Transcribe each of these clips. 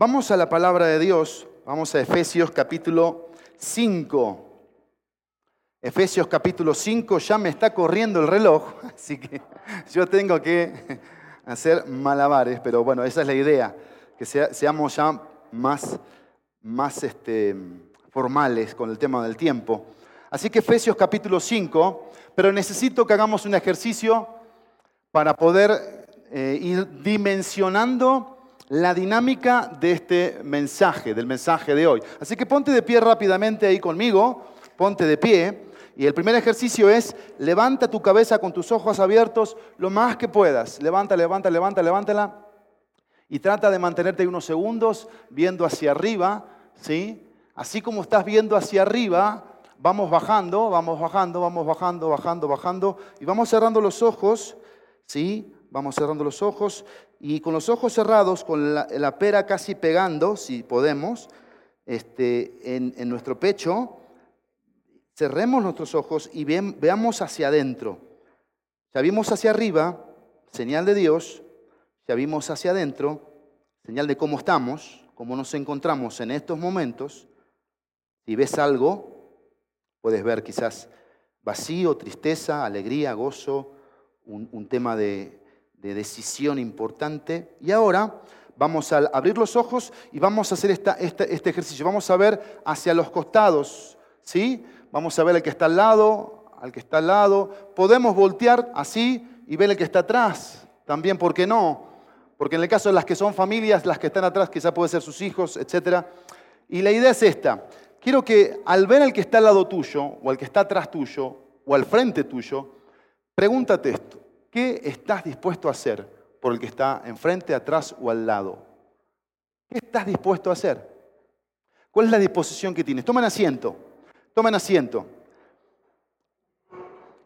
Vamos a la palabra de Dios, vamos a Efesios capítulo 5. Efesios capítulo 5, ya me está corriendo el reloj, así que yo tengo que hacer malabares, pero bueno, esa es la idea, que seamos ya más, más este, formales con el tema del tiempo. Así que Efesios capítulo 5, pero necesito que hagamos un ejercicio para poder eh, ir dimensionando la dinámica de este mensaje, del mensaje de hoy. Así que ponte de pie rápidamente ahí conmigo, ponte de pie. Y el primer ejercicio es, levanta tu cabeza con tus ojos abiertos lo más que puedas. Levanta, levanta, levanta, levántala. Y trata de mantenerte unos segundos viendo hacia arriba, ¿sí? Así como estás viendo hacia arriba, vamos bajando, vamos bajando, vamos bajando, bajando, bajando. Y vamos cerrando los ojos, ¿sí? Vamos cerrando los ojos y con los ojos cerrados, con la, pera casi pegando, si podemos, este, en, nuestro pecho, cerremos nuestros ojos y veamos hacia adentro. Ya vimos hacia arriba, señal de Dios, ya vimos hacia adentro, señal de cómo estamos, cómo nos encontramos en estos momentos. Si ves algo, puedes ver quizás vacío, tristeza, alegría, gozo, un tema de, de decisión importante. Y ahora vamos a abrir los ojos y vamos a hacer este ejercicio. Vamos a ver hacia los costados, ¿sí? Vamos a ver al que está al lado, al que está al lado. Podemos voltear así y ver el que está atrás. También, ¿por qué no? Porque en el caso de las que son familias, las que están atrás quizá pueden ser sus hijos, etc. Y la idea es esta. Quiero que al ver al que está al lado tuyo, o al que está atrás tuyo, o al frente tuyo, pregúntate esto. ¿Qué estás dispuesto a hacer por el que está enfrente, atrás o al lado? ¿Qué estás dispuesto a hacer? ¿Cuál es la disposición que tienes? Tomen asiento, tomen asiento.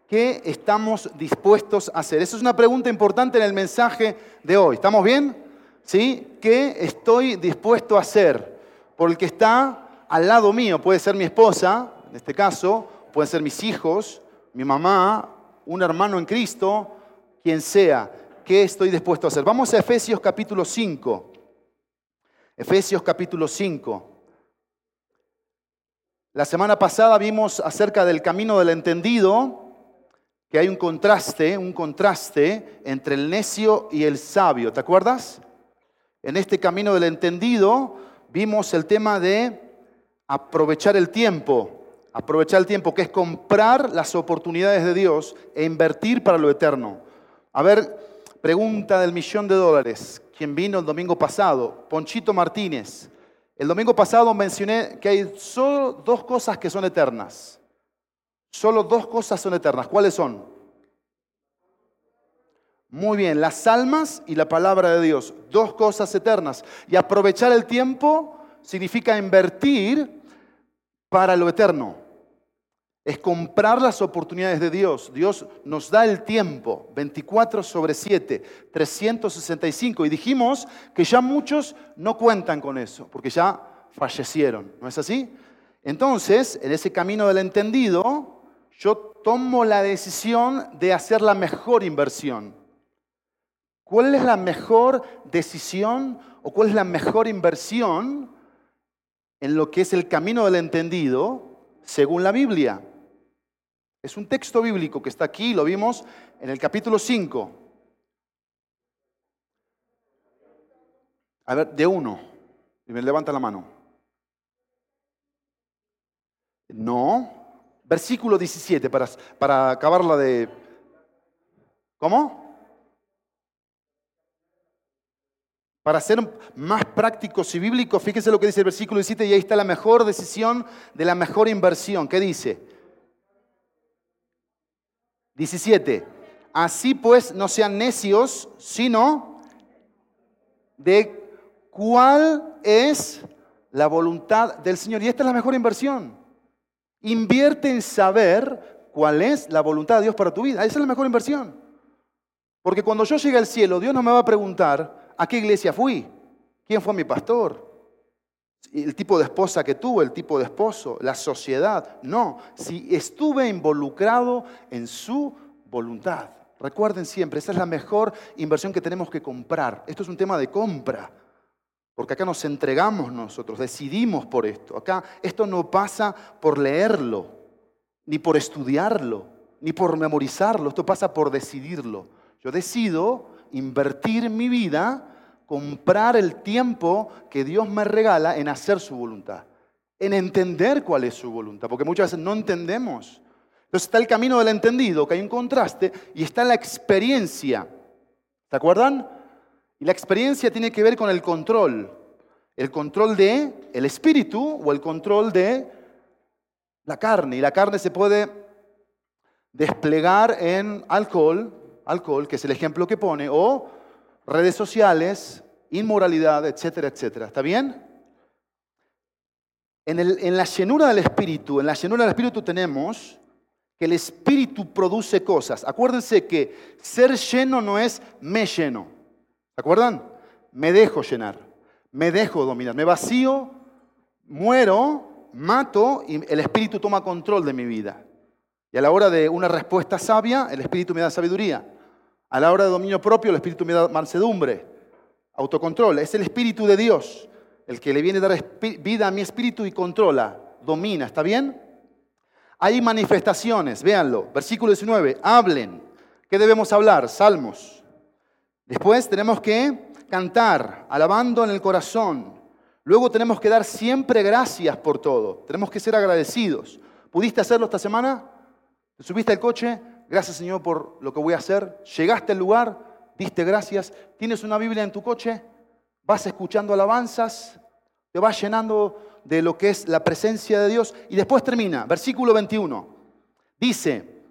¿Qué estamos dispuestos a hacer? Esa es una pregunta importante en el mensaje de hoy. ¿Estamos bien? ¿Sí? ¿Qué estoy dispuesto a hacer por el que está al lado mío? Puede ser mi esposa, en este caso, pueden ser mis hijos, mi mamá, un hermano en Cristo, quien sea, ¿qué estoy dispuesto a hacer? Vamos a Efesios capítulo 5. Efesios capítulo 5. La semana pasada vimos acerca del camino del entendido, que hay un contraste, un contraste entre el necio y el sabio. ¿Te acuerdas? En este camino del entendido vimos el tema de aprovechar el tiempo, aprovechar el tiempo, que es comprar las oportunidades de Dios e invertir para lo eterno. A ver, pregunta del millón de dólares. ¿Quién vino el domingo pasado? Ponchito Martínez. El domingo pasado mencioné que hay solo dos cosas que son eternas. Solo dos cosas son eternas. ¿Cuáles son? Muy bien, las almas y la palabra de Dios. Dos cosas eternas. Y aprovechar el tiempo significa invertir para lo eterno es comprar las oportunidades de Dios. Dios nos da el tiempo, 24 sobre 7, 365. Y dijimos que ya muchos no cuentan con eso, porque ya fallecieron, ¿no es así? Entonces, en ese camino del entendido, yo tomo la decisión de hacer la mejor inversión. ¿Cuál es la mejor decisión o cuál es la mejor inversión en lo que es el camino del entendido según la Biblia? Es un texto bíblico que está aquí, lo vimos en el capítulo 5. A ver, de uno. Y me levanta la mano. No. Versículo 17, para, para acabarla de... ¿Cómo? Para ser más prácticos y bíblicos, fíjense lo que dice el versículo 17 y ahí está la mejor decisión de la mejor inversión. ¿Qué dice? 17. Así pues, no sean necios, sino de cuál es la voluntad del Señor. Y esta es la mejor inversión. Invierte en saber cuál es la voluntad de Dios para tu vida. Esa es la mejor inversión. Porque cuando yo llegue al cielo, Dios no me va a preguntar a qué iglesia fui, quién fue mi pastor, el tipo de esposa que tuve, el tipo de esposo, la sociedad. No, si estuve involucrado en su voluntad. Recuerden siempre, esa es la mejor inversión que tenemos que comprar. Esto es un tema de compra. Porque acá nos entregamos nosotros, decidimos por esto. Acá esto no pasa por leerlo, ni por estudiarlo, ni por memorizarlo. Esto pasa por decidirlo. Yo decido invertir mi vida, comprar el tiempo que Dios me regala en hacer su voluntad, en entender cuál es su voluntad, porque muchas veces no entendemos. Entonces está el camino del entendido, que hay un contraste, y está la experiencia. ¿Se acuerdan? Y la experiencia tiene que ver con el control. El control de el espíritu o el control de la carne. Y la carne se puede desplegar en alcohol, alcohol, que es el ejemplo que pone, o redes sociales, inmoralidad, etcétera, etcétera. ¿Está bien? En, la llenura del espíritu, en la llenura del espíritu tenemos que el espíritu produce cosas. Acuérdense que ser lleno no es me lleno. ¿Se acuerdan? Me dejo llenar, me dejo dominar, me vacío, muero, mato y el espíritu toma control de mi vida. Y a la hora de una respuesta sabia, el espíritu me da sabiduría. A la hora de dominio propio, el Espíritu me da mansedumbre, autocontrol. Es el Espíritu de Dios el que le viene a dar vida a mi espíritu y controla, domina. ¿Está bien? Hay manifestaciones, véanlo. Versículo 19, hablen. ¿Qué debemos hablar? Salmos. Después tenemos que cantar, alabando en el corazón. Luego tenemos que dar siempre gracias por todo. Tenemos que ser agradecidos. ¿Pudiste hacerlo esta semana? ¿Te subiste al coche? Gracias Señor por lo que voy a hacer. Llegaste al lugar, diste gracias. Tienes una Biblia en tu coche, vas escuchando alabanzas, te vas llenando de lo que es la presencia de Dios. Y después termina, versículo 21. Dice,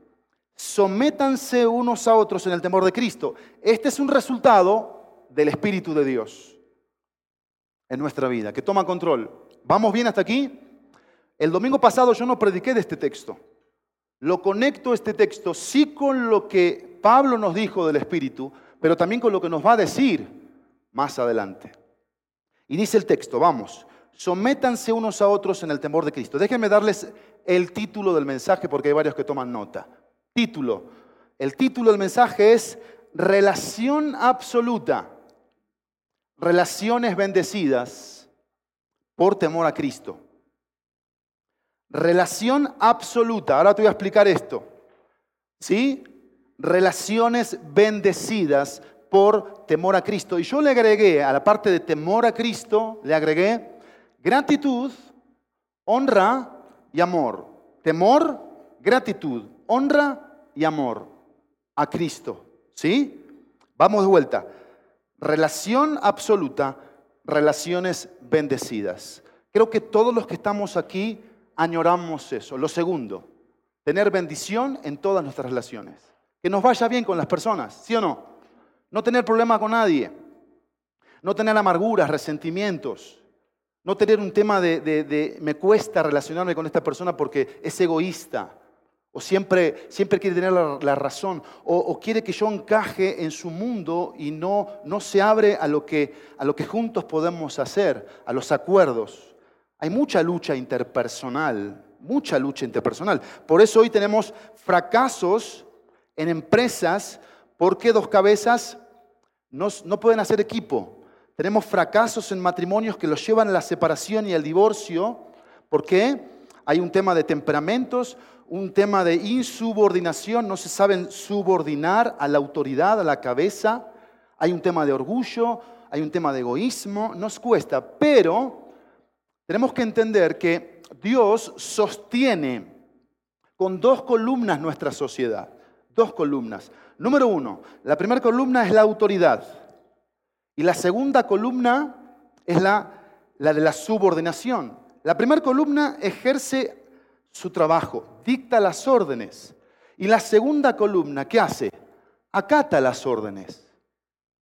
sométanse unos a otros en el temor de Cristo. Este es un resultado del Espíritu de Dios en nuestra vida, que toma control. ¿Vamos bien hasta aquí? El domingo pasado yo no prediqué de este texto lo conecto este texto sí con lo que Pablo nos dijo del Espíritu, pero también con lo que nos va a decir más adelante. Y dice el texto, vamos, sométanse unos a otros en el temor de Cristo. Déjenme darles el título del mensaje porque hay varios que toman nota. Título. El título del mensaje es Relación absoluta. Relaciones bendecidas por temor a Cristo. Relación absoluta. Ahora te voy a explicar esto. ¿Sí? Relaciones bendecidas por temor a Cristo. Y yo le agregué a la parte de temor a Cristo, le agregué gratitud, honra y amor. Temor, gratitud, honra y amor a Cristo. ¿Sí? Vamos de vuelta. Relación absoluta, relaciones bendecidas. Creo que todos los que estamos aquí añoramos eso. Lo segundo, tener bendición en todas nuestras relaciones. Que nos vaya bien con las personas, ¿sí o no? No tener problema con nadie. No tener amarguras, resentimientos. No tener un tema de, me cuesta relacionarme con esta persona porque es egoísta. O siempre, siempre quiere tener la, razón. O, quiere que yo encaje en su mundo y no, no se abre a lo, que, a lo que juntos podemos hacer, a los acuerdos. Hay mucha lucha interpersonal, mucha lucha interpersonal. Por eso hoy tenemos fracasos en empresas porque dos cabezas no, pueden hacer equipo. Tenemos fracasos en matrimonios que los llevan a la separación y al divorcio. ¿Por qué? Hay un tema de temperamentos, un tema de insubordinación, no se saben subordinar a la autoridad, a la cabeza. Hay un tema de orgullo, hay un tema de egoísmo, nos cuesta, pero tenemos que entender que Dios sostiene con dos columnas nuestra sociedad. Dos columnas. Número uno, la primera columna es la autoridad. Y la segunda columna es la, la de la subordinación. La primera columna ejerce su trabajo, dicta las órdenes. Y la segunda columna, ¿qué hace? Acata las órdenes,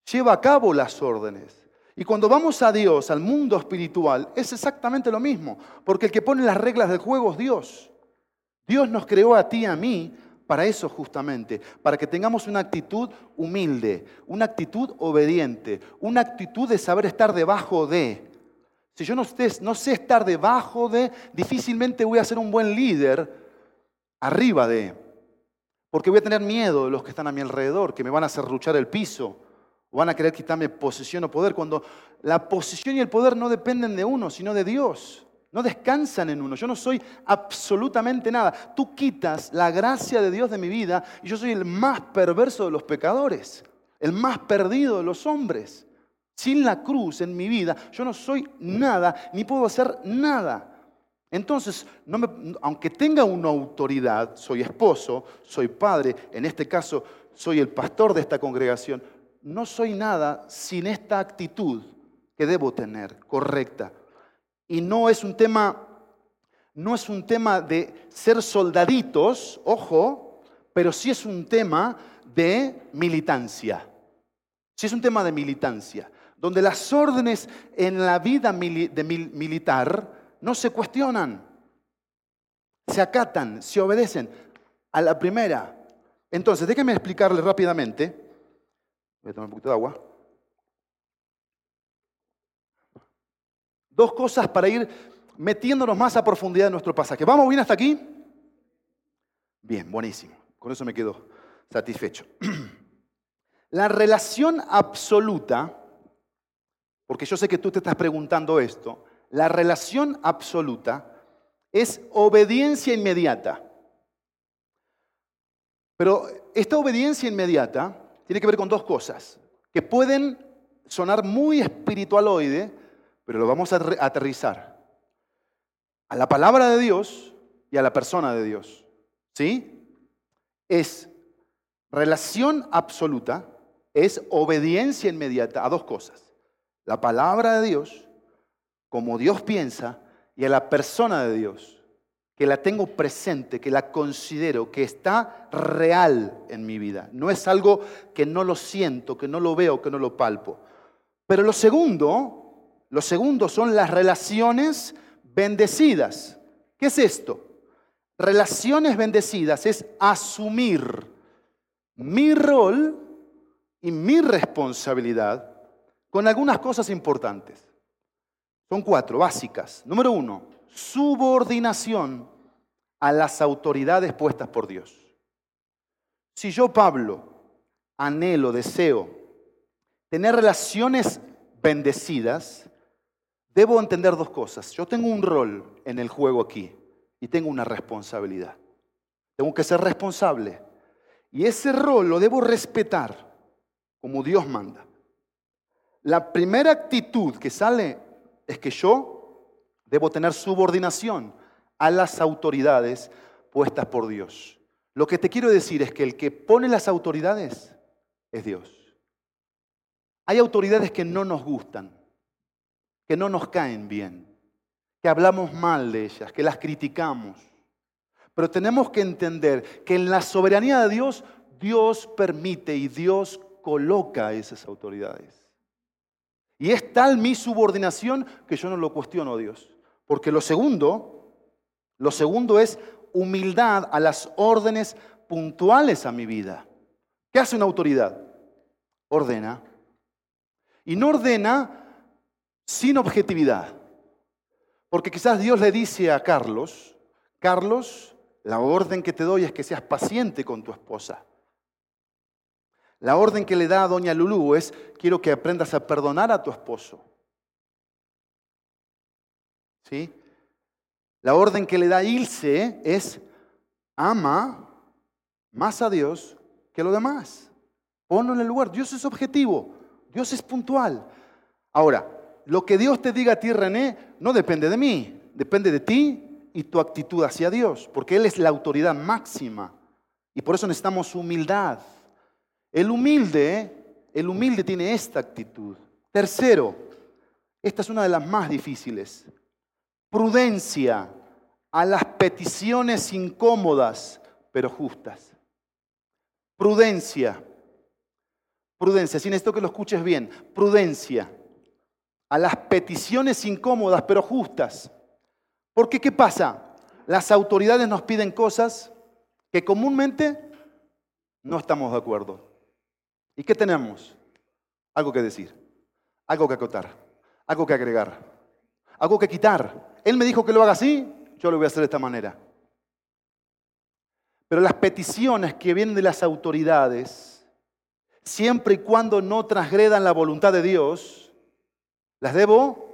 lleva a cabo las órdenes. Y cuando vamos a Dios, al mundo espiritual, es exactamente lo mismo, porque el que pone las reglas del juego es Dios. Dios nos creó a ti y a mí para eso justamente, para que tengamos una actitud humilde, una actitud obediente, una actitud de saber estar debajo de. Si yo no, sé estar debajo de, difícilmente voy a ser un buen líder arriba de. Porque voy a tener miedo de los que están a mi alrededor, que me van a hacer luchar el piso, O van a querer quitarme posesión o poder cuando la posición y el poder no dependen de uno, sino de Dios. No descansan en uno. Yo no soy absolutamente nada. Tú quitas la gracia de Dios de mi vida y yo soy el más perverso de los pecadores, el más perdido de los hombres. Sin la cruz en mi vida, yo no soy nada, ni puedo hacer nada. Entonces, aunque tenga una autoridad, soy esposo, soy padre, en este caso soy el pastor de esta congregación, no soy nada sin esta actitud que debo tener, correcta. Y no es un tema, no es un tema de ser soldaditos, ojo, pero sí es un tema de militancia. Sí es un tema de militancia, donde las órdenes en la vida militar no se cuestionan, se acatan, se obedecen a la primera. Entonces, déjenme explicarle rápidamente Voy a tomar un poquito de agua. Dos cosas para ir metiéndonos más a profundidad en nuestro pasaje. ¿Vamos bien hasta aquí? Bien, buenísimo. Con eso me quedo satisfecho. La relación absoluta, porque yo sé que tú te estás preguntando esto, la relación absoluta es obediencia inmediata. Pero esta obediencia inmediata tiene que ver con dos cosas que pueden sonar muy espiritualoide, pero lo vamos a aterrizar. A la palabra de Dios y a la persona de Dios. ¿Sí? Es relación absoluta, es obediencia inmediata a dos cosas. La palabra de Dios, como Dios piensa, y a la persona de Dios que la tengo presente, que la considero, que está real en mi vida. No es algo que no lo siento, que no lo veo, que no lo palpo. Pero lo segundo, lo segundo son las relaciones bendecidas. ¿Qué es esto? Relaciones bendecidas es asumir mi rol y mi responsabilidad con algunas cosas importantes. Son cuatro, básicas. Número uno, subordinación a las autoridades puestas por Dios. Si yo, Pablo, anhelo, deseo tener relaciones bendecidas, debo entender dos cosas. Yo tengo un rol en el juego aquí y tengo una responsabilidad. Tengo que ser responsable. Y ese rol lo debo respetar como Dios manda. La primera actitud que sale es que yo debo tener subordinación a las autoridades puestas por Dios. Lo que te quiero decir es que el que pone las autoridades es Dios. Hay autoridades que no nos gustan, que no nos caen bien, que hablamos mal de ellas, que las criticamos. Pero tenemos que entender que en la soberanía de Dios, Dios permite y Dios coloca esas autoridades. Y es tal mi subordinación que yo no lo cuestiono a Dios. Porque lo segundo lo segundo es humildad a las órdenes puntuales a mi vida. ¿Qué hace una autoridad? Ordena. Y no ordena sin objetividad. Porque quizás Dios le dice a Carlos, Carlos, la orden que te doy es que seas paciente con tu esposa. La orden que le da a doña Lulú es, quiero que aprendas a perdonar a tu esposo. ¿Sí? La orden que le da Ilse es, ama más a Dios que lo demás. Ponlo en el lugar. Dios es objetivo, Dios es puntual. Ahora, lo que Dios te diga a ti, René, no depende de mí, depende de ti y tu actitud hacia Dios, porque Él es la autoridad máxima. Y por eso necesitamos humildad. El humilde, el humilde tiene esta actitud. Tercero, esta es una de las más difíciles prudencia a las peticiones incómodas, pero justas. Prudencia. Prudencia, sin esto que lo escuches bien. Prudencia a las peticiones incómodas, pero justas. Porque ¿qué pasa? Las autoridades nos piden cosas que comúnmente no estamos de acuerdo. ¿Y qué tenemos? Algo que decir, algo que acotar, algo que agregar, algo que quitar, él me dijo que lo haga así, yo lo voy a hacer de esta manera. Pero las peticiones que vienen de las autoridades, siempre y cuando no transgredan la voluntad de Dios, las debo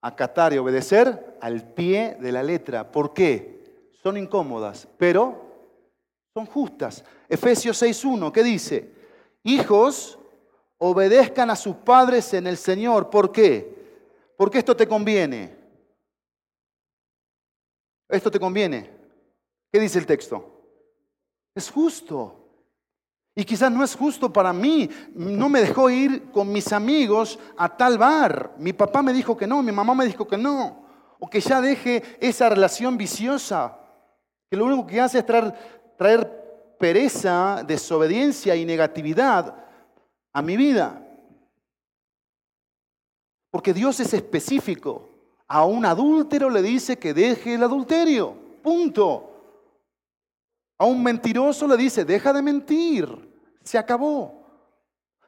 acatar y obedecer al pie de la letra. ¿Por qué? Son incómodas, pero son justas. Efesios 6.1, ¿qué dice? Hijos, obedezcan a sus padres en el Señor. ¿Por qué? Porque esto te conviene. Esto te conviene. ¿Qué dice el texto? Es justo. Y quizás no es justo para mí. No me dejó ir con mis amigos a tal bar. Mi papá me dijo que no, mi mamá me dijo que no. O que ya deje esa relación viciosa, que lo único que hace es traer, traer pereza, desobediencia y negatividad a mi vida. Porque Dios es específico. A un adúltero le dice que deje el adulterio. Punto. A un mentiroso le dice, deja de mentir, se acabó.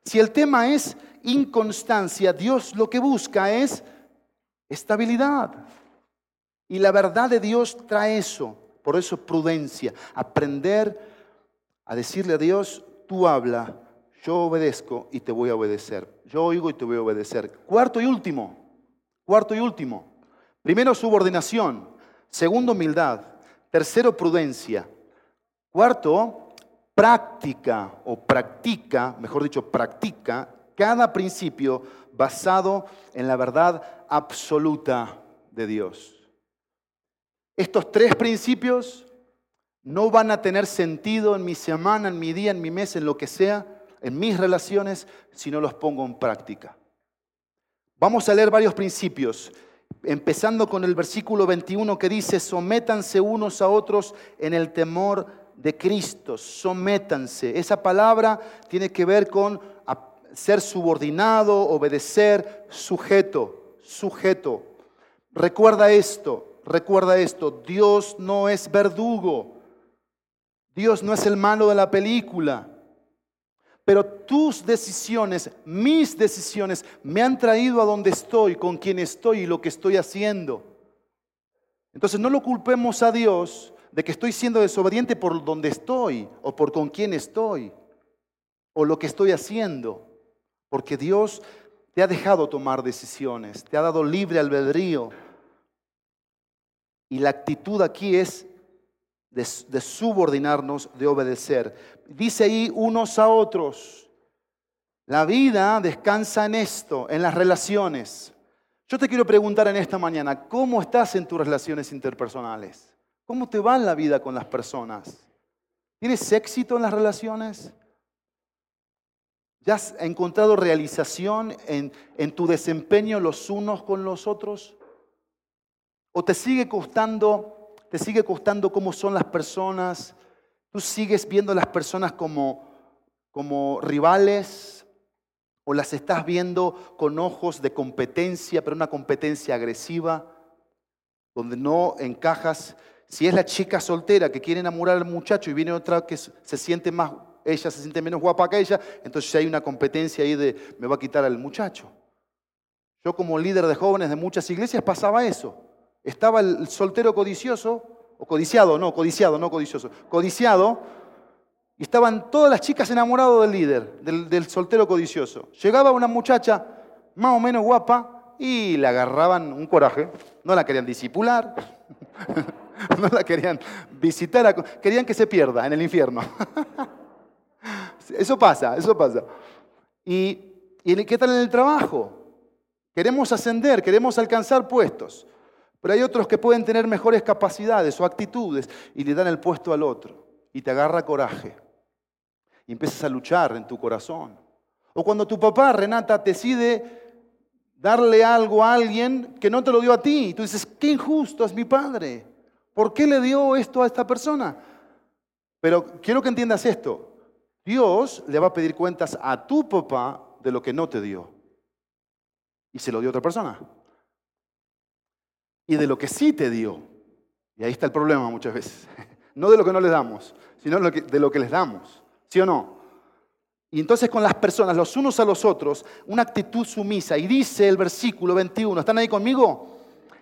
Si el tema es inconstancia, Dios lo que busca es estabilidad. Y la verdad de Dios trae eso. Por eso prudencia, aprender a decirle a Dios, tú habla, yo obedezco y te voy a obedecer. Yo oigo y te voy a obedecer. Cuarto y último, cuarto y último. Primero, subordinación. Segundo, humildad. Tercero, prudencia. Cuarto, práctica o practica, mejor dicho, practica cada principio basado en la verdad absoluta de Dios. Estos tres principios no van a tener sentido en mi semana, en mi día, en mi mes, en lo que sea, en mis relaciones, si no los pongo en práctica. Vamos a leer varios principios, empezando con el versículo 21 que dice, sométanse unos a otros en el temor de Cristo, sométanse. Esa palabra tiene que ver con ser subordinado, obedecer, sujeto, sujeto. Recuerda esto, recuerda esto, Dios no es verdugo, Dios no es el malo de la película. Pero tus decisiones, mis decisiones, me han traído a donde estoy, con quien estoy y lo que estoy haciendo. Entonces no lo culpemos a Dios de que estoy siendo desobediente por donde estoy o por con quién estoy o lo que estoy haciendo. Porque Dios te ha dejado tomar decisiones, te ha dado libre albedrío. Y la actitud aquí es de, subordinarnos, de obedecer. Dice ahí unos a otros. La vida descansa en esto, en las relaciones. Yo te quiero preguntar en esta mañana, ¿cómo estás en tus relaciones interpersonales? ¿Cómo te va en la vida con las personas? ¿Tienes éxito en las relaciones? ¿Ya has encontrado realización en, en, tu desempeño los unos con los otros? ¿O te sigue costando, te sigue costando cómo son las personas? ¿Tú sigues viendo a las personas como, como rivales? ¿O las estás viendo con ojos de competencia, pero una competencia agresiva, donde no encajas si es la chica soltera que quiere enamorar al muchacho y viene otra que se siente más, ella se siente menos guapa que ella, entonces hay una competencia ahí de me va a quitar al muchacho. Yo como líder de jóvenes de muchas iglesias pasaba eso. Estaba el soltero codicioso, o codiciado, no, codiciado, no codicioso, codiciado, y estaban todas las chicas enamoradas del líder, del, soltero codicioso. Llegaba una muchacha más o menos guapa y le agarraban un coraje, no la querían disipular. no la querían visitar, querían que se pierda en el infierno. Eso pasa, eso pasa. ¿Y, ¿Y qué tal en el trabajo? Queremos ascender, queremos alcanzar puestos, pero hay otros que pueden tener mejores capacidades o actitudes y le dan el puesto al otro y te agarra coraje y empiezas a luchar en tu corazón. O cuando tu papá, Renata, decide darle algo a alguien que no te lo dio a ti y tú dices, qué injusto es mi padre. ¿Por qué le dio esto a esta persona? Pero quiero que entiendas esto. Dios le va a pedir cuentas a tu papá de lo que no te dio. Y se lo dio a otra persona. Y de lo que sí te dio. Y ahí está el problema muchas veces. No de lo que no les damos, sino de lo que les damos. ¿Sí o no? Y entonces con las personas, los unos a los otros, una actitud sumisa. Y dice el versículo 21, ¿están ahí conmigo?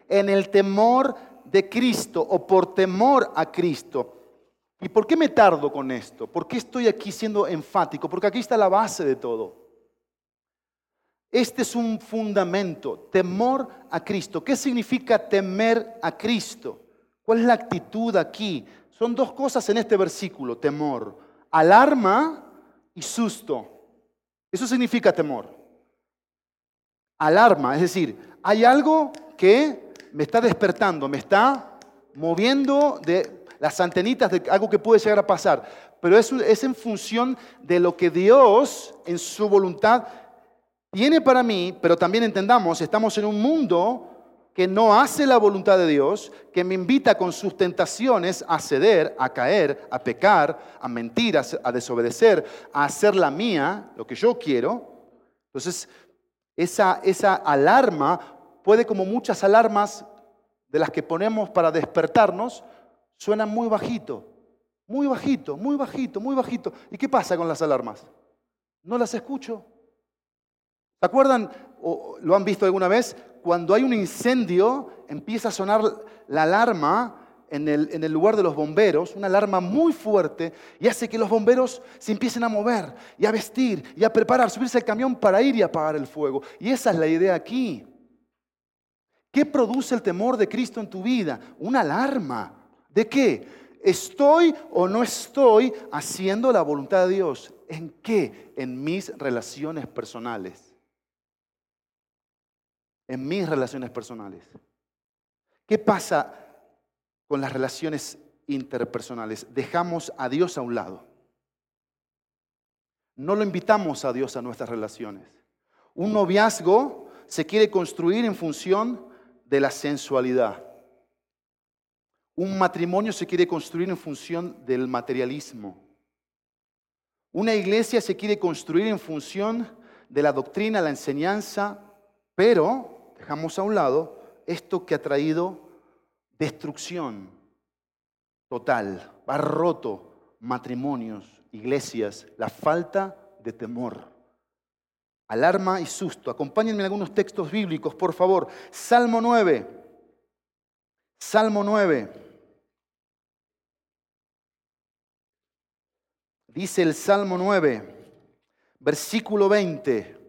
En el temor de Cristo o por temor a Cristo. ¿Y por qué me tardo con esto? ¿Por qué estoy aquí siendo enfático? Porque aquí está la base de todo. Este es un fundamento, temor a Cristo. ¿Qué significa temer a Cristo? ¿Cuál es la actitud aquí? Son dos cosas en este versículo, temor. Alarma y susto. Eso significa temor. Alarma, es decir, hay algo que me está despertando, me está moviendo de las antenitas de algo que puede llegar a pasar. Pero es, es en función de lo que Dios en su voluntad tiene para mí, pero también entendamos, estamos en un mundo que no hace la voluntad de Dios, que me invita con sus tentaciones a ceder, a caer, a pecar, a mentir, a desobedecer, a hacer la mía, lo que yo quiero. Entonces, esa, esa alarma puede, como muchas alarmas de las que ponemos para despertarnos, suena muy bajito, muy bajito, muy bajito, muy bajito. ¿Y qué pasa con las alarmas? No las escucho. ¿Se acuerdan o lo han visto alguna vez? Cuando hay un incendio, empieza a sonar la alarma en el, lugar de los bomberos, una alarma muy fuerte, y hace que los bomberos se empiecen a mover y a vestir y a preparar, subirse al camión para ir y apagar el fuego. Y esa es la idea aquí. ¿Qué produce el temor de Cristo en tu vida? Una alarma. ¿De qué? ¿Estoy o no estoy haciendo la voluntad de Dios? ¿En qué? En mis relaciones personales. En mis relaciones personales. ¿Qué pasa con las relaciones interpersonales? Dejamos a Dios a un lado. No lo invitamos a Dios a nuestras relaciones. Un noviazgo se quiere construir en función de la sensualidad. Un matrimonio se quiere construir en función del materialismo. Una iglesia se quiere construir en función de la doctrina, la enseñanza, pero dejamos a un lado esto que ha traído destrucción total, ha roto matrimonios, iglesias, la falta de temor alarma y susto. Acompáñenme en algunos textos bíblicos, por favor. Salmo 9. Salmo 9. Dice el Salmo 9, versículo 20.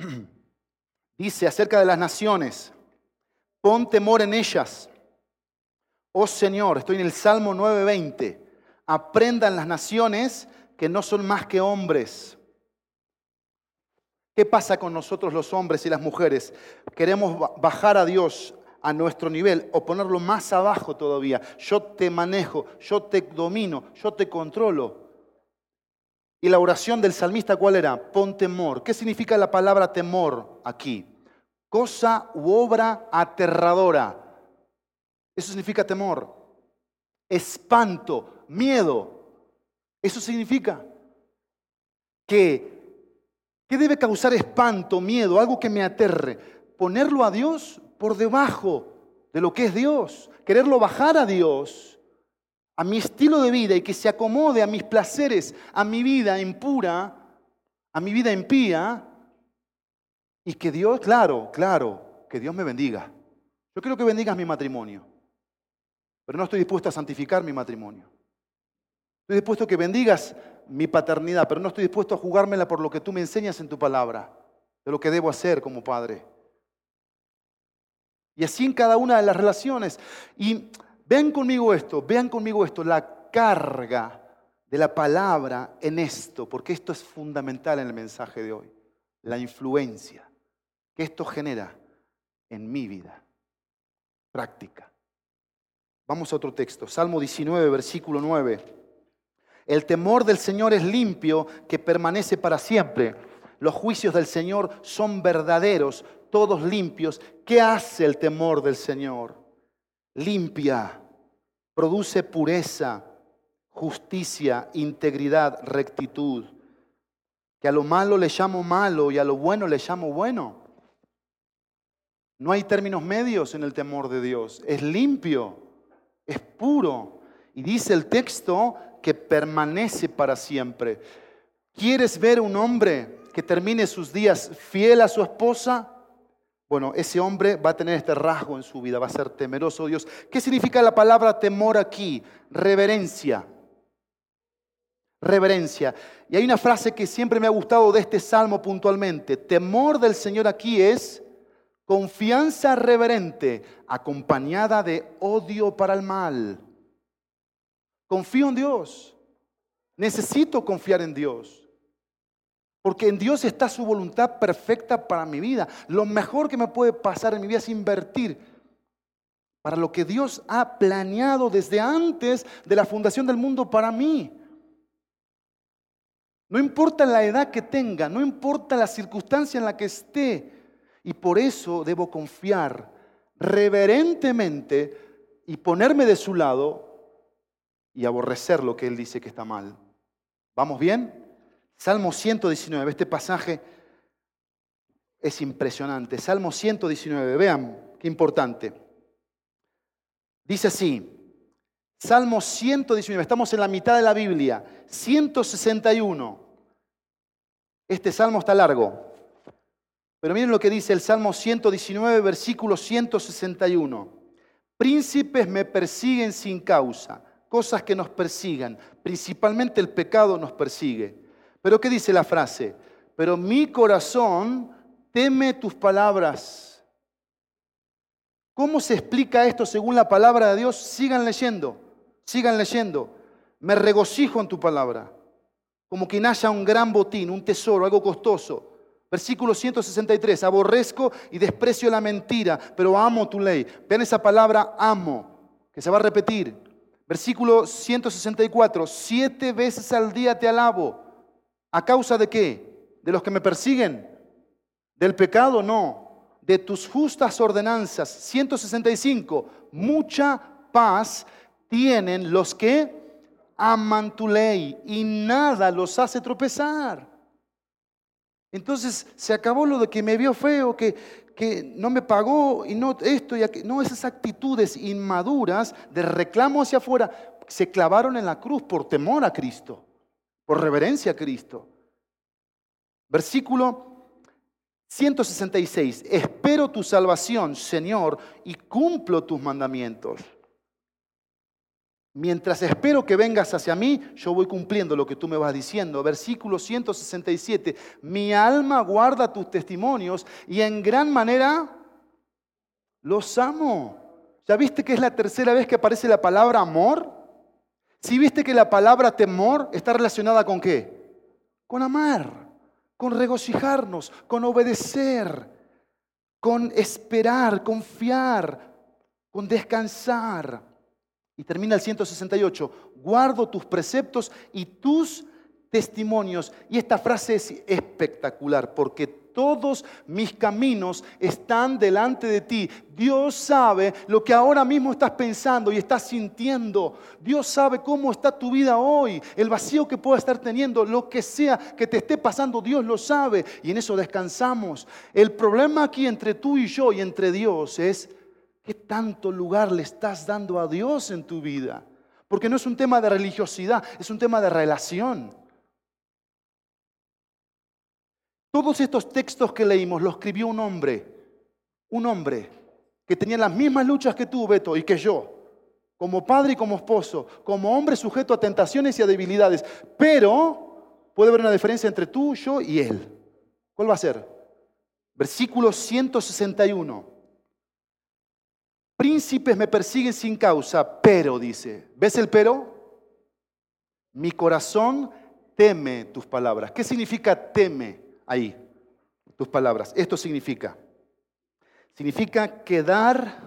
Dice acerca de las naciones, pon temor en ellas. Oh Señor, estoy en el Salmo 9:20 aprendan las naciones que no son más que hombres. ¿Qué pasa con nosotros los hombres y las mujeres? Queremos bajar a Dios a nuestro nivel o ponerlo más abajo todavía. Yo te manejo, yo te domino, yo te controlo. Y la oración del salmista, ¿cuál era? Pon temor. ¿Qué significa la palabra temor aquí? Cosa u obra aterradora. Eso significa temor. Espanto, miedo. Eso significa que, ¿qué debe causar espanto, miedo, algo que me aterre? Ponerlo a Dios por debajo de lo que es Dios, quererlo bajar a Dios, a mi estilo de vida y que se acomode a mis placeres, a mi vida impura, a mi vida impía, y que Dios, claro, claro, que Dios me bendiga. Yo quiero que bendigas mi matrimonio, pero no estoy dispuesto a santificar mi matrimonio. Estoy dispuesto a que bendigas mi paternidad, pero no estoy dispuesto a jugármela por lo que tú me enseñas en tu palabra, de lo que debo hacer como padre. Y así en cada una de las relaciones. Y vean conmigo esto, vean conmigo esto, la carga de la palabra en esto, porque esto es fundamental en el mensaje de hoy. La influencia que esto genera en mi vida práctica. Vamos a otro texto, Salmo 19, versículo 9. El temor del Señor es limpio, que permanece para siempre. Los juicios del Señor son verdaderos, todos limpios. ¿Qué hace el temor del Señor? Limpia, produce pureza, justicia, integridad, rectitud. Que a lo malo le llamo malo y a lo bueno le llamo bueno. No hay términos medios en el temor de Dios. Es limpio, es puro. Y dice el texto que permanece para siempre. ¿Quieres ver un hombre que termine sus días fiel a su esposa? Bueno, ese hombre va a tener este rasgo en su vida, va a ser temeroso Dios. ¿Qué significa la palabra temor aquí? Reverencia. Reverencia. Y hay una frase que siempre me ha gustado de este salmo puntualmente. Temor del Señor aquí es confianza reverente acompañada de odio para el mal. Confío en Dios. Necesito confiar en Dios. Porque en Dios está su voluntad perfecta para mi vida. Lo mejor que me puede pasar en mi vida es invertir para lo que Dios ha planeado desde antes de la fundación del mundo para mí. No importa la edad que tenga, no importa la circunstancia en la que esté. Y por eso debo confiar reverentemente y ponerme de su lado y aborrecer lo que Él dice que está mal. ¿Vamos bien? Salmo 119, este pasaje es impresionante. Salmo 119, vean qué importante. Dice así, Salmo 119, estamos en la mitad de la Biblia, 161. Este salmo está largo, pero miren lo que dice el Salmo 119, versículo 161. Príncipes me persiguen sin causa, cosas que nos persigan, principalmente el pecado nos persigue. Pero ¿qué dice la frase? Pero mi corazón teme tus palabras. ¿Cómo se explica esto según la palabra de Dios? Sigan leyendo, sigan leyendo. Me regocijo en tu palabra, como quien haya un gran botín, un tesoro, algo costoso. Versículo 163, aborrezco y desprecio la mentira, pero amo tu ley. Vean esa palabra amo, que se va a repetir. Versículo 164, siete veces al día te alabo. ¿A causa de qué? ¿De los que me persiguen? ¿Del pecado? No. De tus justas ordenanzas. 165. Mucha paz tienen los que aman tu ley y nada los hace tropezar. Entonces se acabó lo de que me vio feo, que, que no me pagó y no esto y aquello. No, esas actitudes inmaduras de reclamo hacia afuera se clavaron en la cruz por temor a Cristo por reverencia a Cristo. Versículo 166. Espero tu salvación, Señor, y cumplo tus mandamientos. Mientras espero que vengas hacia mí, yo voy cumpliendo lo que tú me vas diciendo. Versículo 167. Mi alma guarda tus testimonios y en gran manera los amo. ¿Ya viste que es la tercera vez que aparece la palabra amor? Si viste que la palabra temor está relacionada con qué? Con amar, con regocijarnos, con obedecer, con esperar, confiar, con descansar. Y termina el 168, guardo tus preceptos y tus testimonios. Y esta frase es espectacular porque todos mis caminos están delante de ti. Dios sabe lo que ahora mismo estás pensando y estás sintiendo. Dios sabe cómo está tu vida hoy, el vacío que pueda estar teniendo, lo que sea que te esté pasando, Dios lo sabe y en eso descansamos. El problema aquí entre tú y yo y entre Dios es qué tanto lugar le estás dando a Dios en tu vida. Porque no es un tema de religiosidad, es un tema de relación. Todos estos textos que leímos los escribió un hombre, un hombre que tenía las mismas luchas que tú, Beto, y que yo, como padre y como esposo, como hombre sujeto a tentaciones y a debilidades. Pero puede haber una diferencia entre tú, yo y él. ¿Cuál va a ser? Versículo 161. Príncipes me persiguen sin causa, pero dice, ¿ves el pero? Mi corazón teme tus palabras. ¿Qué significa teme? Ahí, tus palabras. Esto significa, significa quedar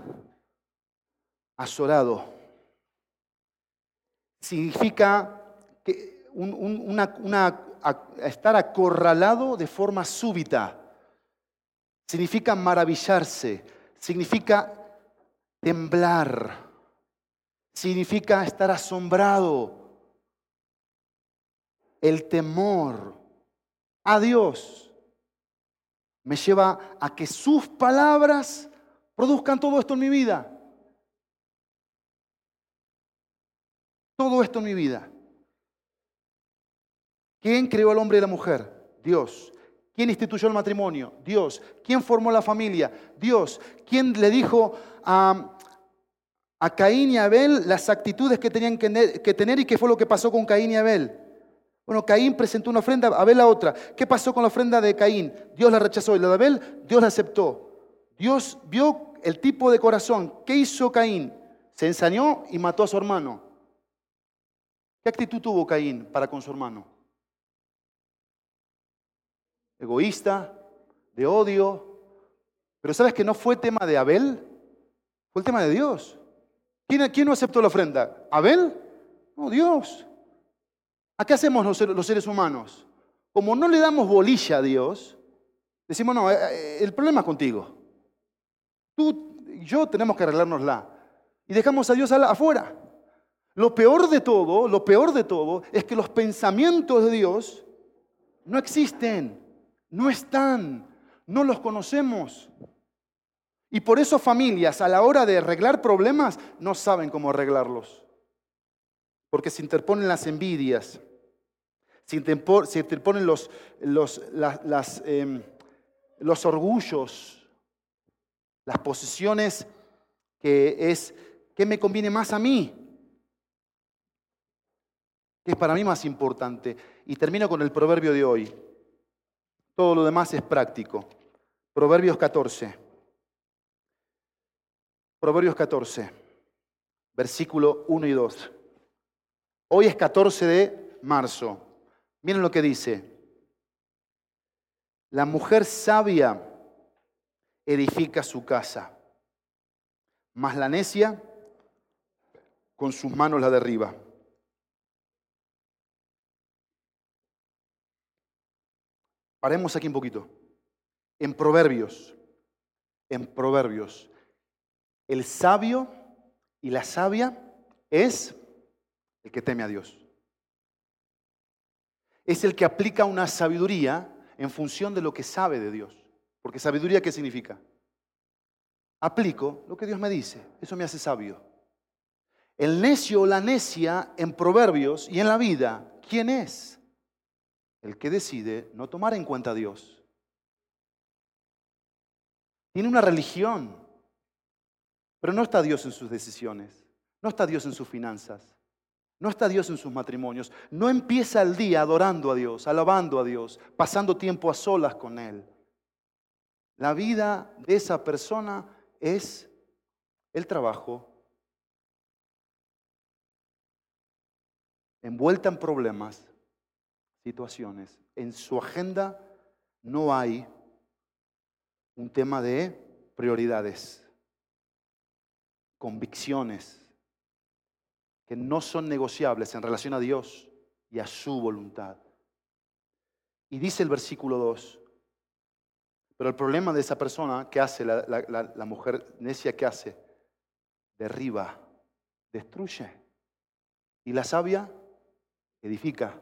azorado. Significa estar acorralado de forma súbita. Significa maravillarse. Significa temblar. Significa estar asombrado. El temor a Dios me lleva a que sus palabras produzcan todo esto en mi vida. Todo esto en mi vida. ¿Quién creó al hombre y la mujer? Dios. ¿Quién instituyó el matrimonio? Dios. ¿Quién formó la familia? Dios. ¿Quién le dijo a, a Caín y Abel las actitudes que tenían que tener y qué fue lo que pasó con Caín y Abel? Bueno, Caín presentó una ofrenda, Abel la otra. ¿Qué pasó con la ofrenda de Caín? Dios la rechazó y la de Abel, Dios la aceptó. Dios vio el tipo de corazón. ¿Qué hizo Caín? Se ensañó y mató a su hermano. ¿Qué actitud tuvo Caín para con su hermano? egoísta, de odio. Pero ¿sabes que no fue tema de Abel? Fue el tema de Dios. ¿Quién, quién no aceptó la ofrenda? ¿Abel? No, Dios. ¿A qué hacemos los seres humanos? Como no le damos bolilla a Dios, decimos, no, eh, eh, el problema es contigo. Tú y yo tenemos que arreglárnosla. Y dejamos a Dios afuera. Lo peor de todo, lo peor de todo, es que los pensamientos de Dios no existen. No están, no los conocemos. Y por eso familias a la hora de arreglar problemas no saben cómo arreglarlos. Porque se interponen las envidias, se, interponen los, los, em, los orgullos, las posiciones que es, ¿qué me conviene más a mí? ¿Qué es para mí más importante? Y termino con el proverbio de hoy. Todo lo demás es práctico. Proverbios 14. Proverbios 14, versículo 1 y 2. Hoy es 14 de marzo. Miren lo que dice. La mujer sabia edifica su casa, mas la necia con sus manos la derriba. Paremos aquí un poquito. En Proverbios, en Proverbios, el sabio y la sabia es el que teme a Dios. Es el que aplica una sabiduría en función de lo que sabe de Dios. Porque sabiduría, ¿qué significa? Aplico lo que Dios me dice. Eso me hace sabio. El necio o la necia en proverbios y en la vida, ¿quién es? el que decide no tomar en cuenta a Dios. Tiene una religión, pero no está Dios en sus decisiones, no está Dios en sus finanzas, no está Dios en sus matrimonios, no empieza el día adorando a Dios, alabando a Dios, pasando tiempo a solas con Él. La vida de esa persona es el trabajo, envuelta en problemas, situaciones. En su agenda no hay un tema de prioridades, convicciones que no son negociables en relación a Dios y a su voluntad. Y dice el versículo 2, pero el problema de esa persona, ¿qué hace la, mujer necia? ¿Qué hace? Derriba, destruye. Y la sabia edifica.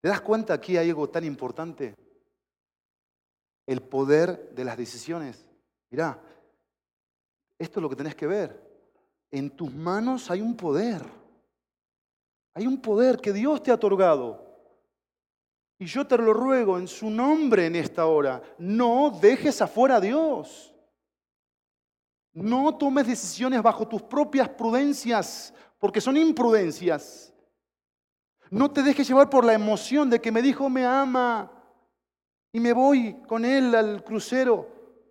¿Te das cuenta aquí hay algo tan importante? El poder de las decisiones. Mirá, esto es lo que tenés que ver. En tus manos hay un poder. Hay un poder que Dios te ha otorgado. Y yo te lo ruego en su nombre en esta hora. No dejes afuera a Dios. No tomes decisiones bajo tus propias prudencias, porque son imprudencias. No te dejes llevar por la emoción de que me dijo me ama y me voy con él al crucero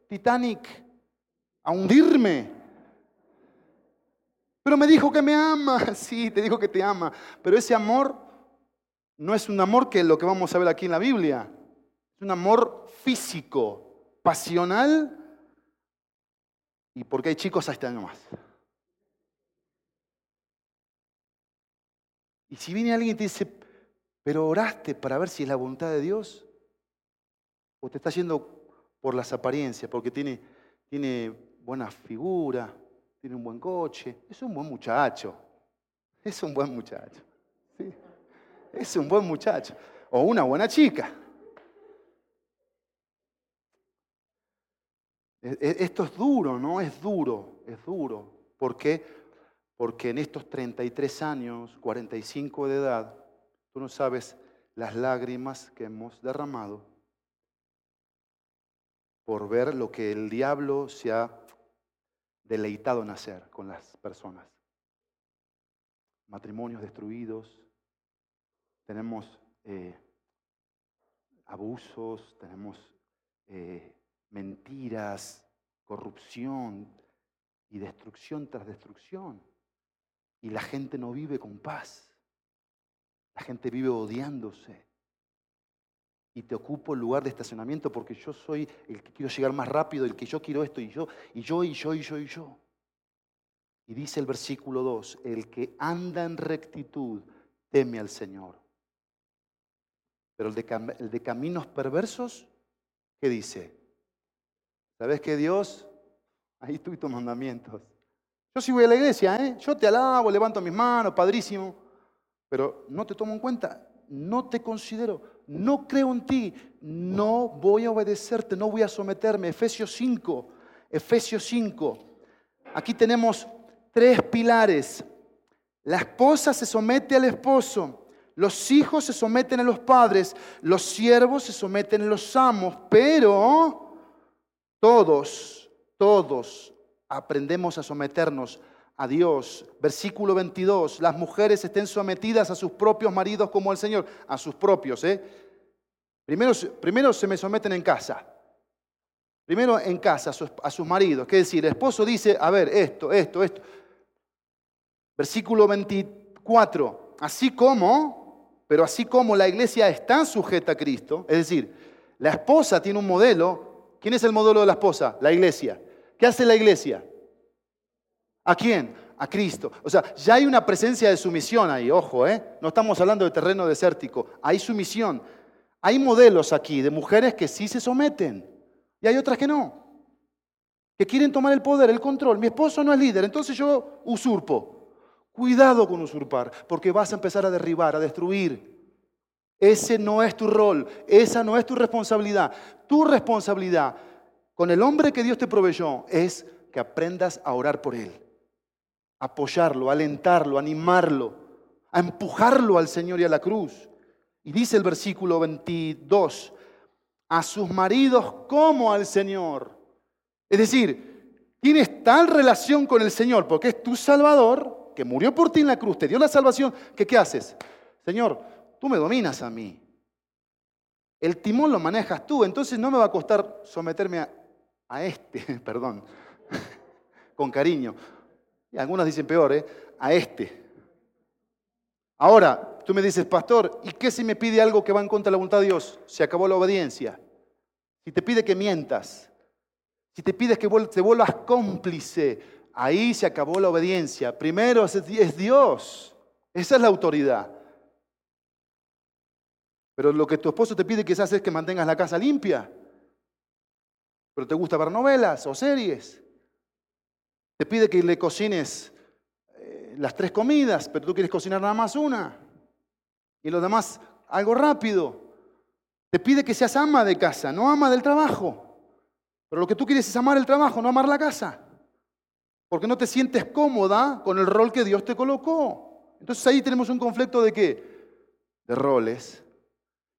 Titanic a hundirme. Pero me dijo que me ama, sí, te dijo que te ama, pero ese amor no es un amor que lo que vamos a ver aquí en la Biblia, es un amor físico, pasional. Y porque hay chicos hasta este más. Y si viene alguien y te dice, pero oraste para ver si es la voluntad de Dios, o te está yendo por las apariencias, porque tiene, tiene buena figura, tiene un buen coche, es un buen muchacho, es un buen muchacho, es un buen muchacho, o una buena chica. E, e, esto es duro, ¿no? Es duro, es duro. ¿Por qué? porque en estos 33 años, 45 de edad, tú no sabes las lágrimas que hemos derramado por ver lo que el diablo se ha deleitado en hacer con las personas. Matrimonios destruidos, tenemos eh, abusos, tenemos eh, mentiras, corrupción y destrucción tras destrucción. Y la gente no vive con paz. La gente vive odiándose. Y te ocupo el lugar de estacionamiento porque yo soy el que quiero llegar más rápido, el que yo quiero esto y yo, y yo, y yo, y yo, y yo. Y dice el versículo 2, el que anda en rectitud teme al Señor. Pero el de, el de caminos perversos, ¿qué dice? ¿Sabes qué Dios? Ahí tú tus mandamientos. Yo sí voy a la iglesia, ¿eh? Yo te alabo, levanto mis manos, padrísimo. Pero no te tomo en cuenta, no te considero, no creo en ti, no voy a obedecerte, no voy a someterme. Efesios 5, Efesios 5. Aquí tenemos tres pilares. La esposa se somete al esposo, los hijos se someten a los padres, los siervos se someten a los amos, pero todos, todos aprendemos a someternos a Dios. Versículo 22, las mujeres estén sometidas a sus propios maridos como al Señor, a sus propios. ¿eh? Primero, primero se me someten en casa. Primero en casa, a sus, a sus maridos. ¿Qué decir? El esposo dice, a ver, esto, esto, esto. Versículo 24, así como, pero así como la iglesia está sujeta a Cristo, es decir, la esposa tiene un modelo. ¿Quién es el modelo de la esposa? La iglesia. ¿Qué hace la iglesia? ¿A quién? A Cristo. O sea, ya hay una presencia de sumisión ahí, ojo, ¿eh? No estamos hablando de terreno desértico, hay sumisión. Hay modelos aquí de mujeres que sí se someten y hay otras que no, que quieren tomar el poder, el control. Mi esposo no es líder, entonces yo usurpo. Cuidado con usurpar, porque vas a empezar a derribar, a destruir. Ese no es tu rol, esa no es tu responsabilidad. Tu responsabilidad con el hombre que Dios te proveyó es que aprendas a orar por él, apoyarlo, alentarlo, animarlo, a empujarlo al Señor y a la cruz. Y dice el versículo 22, a sus maridos como al Señor. Es decir, tienes tal relación con el Señor porque es tu Salvador, que murió por ti en la cruz, te dio la salvación, que ¿qué haces? Señor, tú me dominas a mí. El timón lo manejas tú, entonces no me va a costar someterme a, a este, perdón, con cariño. Y algunos dicen peor, ¿eh? a este. Ahora, tú me dices, pastor, ¿y qué si me pide algo que va en contra de la voluntad de Dios? Se acabó la obediencia. Si te pide que mientas, si te pides que te vuelvas cómplice, ahí se acabó la obediencia. Primero es Dios. Esa es la autoridad. Pero lo que tu esposo te pide quizás es que mantengas la casa limpia pero te gusta ver novelas o series. Te pide que le cocines eh, las tres comidas, pero tú quieres cocinar nada más una. Y lo demás, algo rápido. Te pide que seas ama de casa, no ama del trabajo. Pero lo que tú quieres es amar el trabajo, no amar la casa. Porque no te sientes cómoda con el rol que Dios te colocó. Entonces ahí tenemos un conflicto de qué? De roles.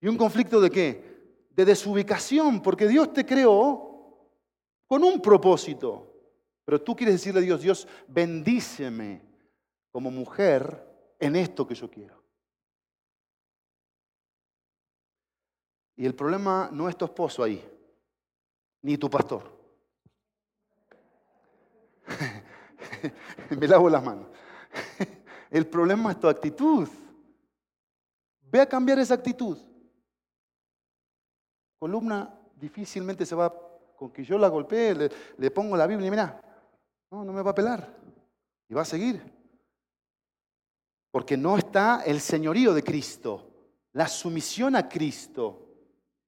Y un conflicto de qué? De desubicación, porque Dios te creó con un propósito. Pero tú quieres decirle a Dios, Dios, bendíceme como mujer en esto que yo quiero. Y el problema no es tu esposo ahí, ni tu pastor. Me lavo las manos. El problema es tu actitud. Ve a cambiar esa actitud. Columna difícilmente se va con que yo la golpee, le, pongo la Biblia y mira, no, no me va a pelar. Y va a seguir. Porque no está el señorío de Cristo, la sumisión a Cristo.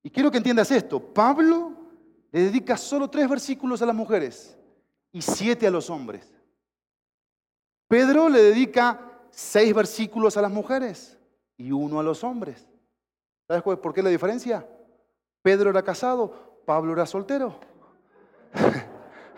Y quiero que entiendas esto. Pablo le dedica solo tres versículos a las mujeres y siete a los hombres. Pedro le dedica seis versículos a las mujeres y uno a los hombres. ¿Sabes por qué la diferencia? Pedro era casado, Pablo era soltero.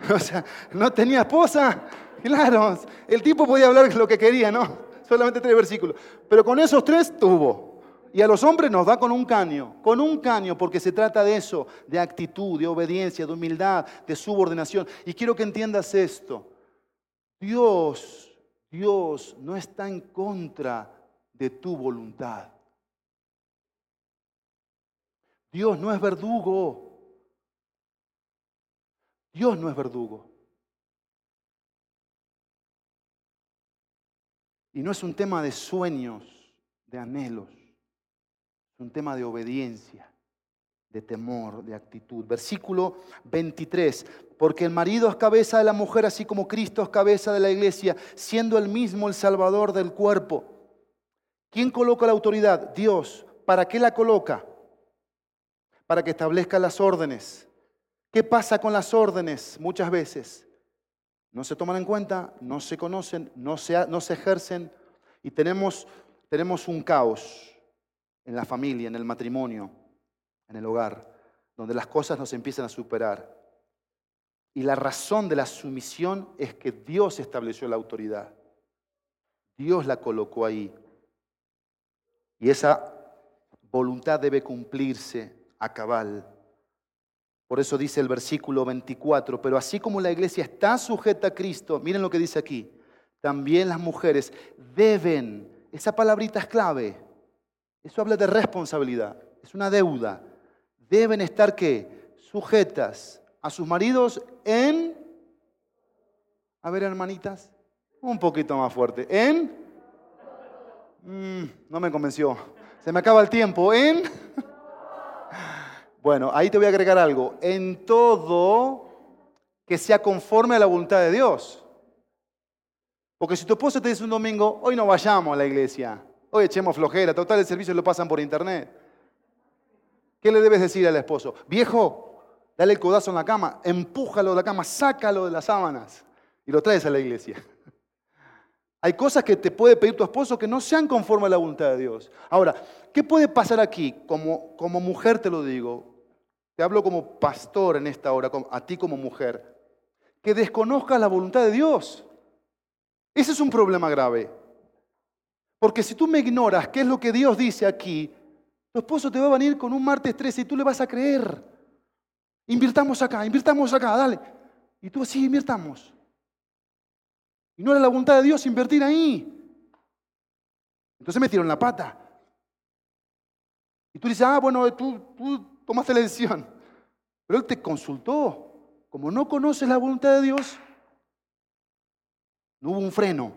o sea, no tenía esposa. Claro, el tipo podía hablar lo que quería, ¿no? Solamente tres versículos. Pero con esos tres tuvo. Y a los hombres nos da con un caño, con un caño, porque se trata de eso, de actitud, de obediencia, de humildad, de subordinación. Y quiero que entiendas esto. Dios, Dios no está en contra de tu voluntad. Dios no es verdugo. Dios no es verdugo. Y no es un tema de sueños, de anhelos. Es un tema de obediencia, de temor, de actitud. Versículo 23. Porque el marido es cabeza de la mujer, así como Cristo es cabeza de la iglesia, siendo el mismo el salvador del cuerpo. ¿Quién coloca la autoridad? Dios. ¿Para qué la coloca? Para que establezca las órdenes. ¿Qué pasa con las órdenes muchas veces? No se toman en cuenta, no se conocen, no se, no se ejercen y tenemos, tenemos un caos en la familia, en el matrimonio, en el hogar, donde las cosas nos empiezan a superar. Y la razón de la sumisión es que Dios estableció la autoridad. Dios la colocó ahí. Y esa voluntad debe cumplirse a cabal. Por eso dice el versículo 24, pero así como la iglesia está sujeta a Cristo, miren lo que dice aquí, también las mujeres deben, esa palabrita es clave, eso habla de responsabilidad, es una deuda, deben estar qué? Sujetas a sus maridos en, a ver hermanitas, un poquito más fuerte, en, mm, no me convenció, se me acaba el tiempo, en... Bueno, ahí te voy a agregar algo. En todo que sea conforme a la voluntad de Dios. Porque si tu esposo te dice un domingo, hoy no vayamos a la iglesia, hoy echemos flojera, total el servicio lo pasan por internet. ¿Qué le debes decir al esposo? Viejo, dale el codazo en la cama, empújalo de la cama, sácalo de las sábanas y lo traes a la iglesia. Hay cosas que te puede pedir tu esposo que no sean conforme a la voluntad de Dios. Ahora, ¿qué puede pasar aquí? Como, como mujer te lo digo, te hablo como pastor en esta hora, a ti como mujer, que desconozcas la voluntad de Dios. Ese es un problema grave. Porque si tú me ignoras qué es lo que Dios dice aquí, tu esposo te va a venir con un martes 13 y tú le vas a creer. Invirtamos acá, invirtamos acá, dale. Y tú sí, invirtamos. Y no era la voluntad de Dios invertir ahí. Entonces me metieron la pata. Y tú dices, ah, bueno, tú tomaste la decisión. Pero Él te consultó. Como no conoces la voluntad de Dios, no hubo un freno,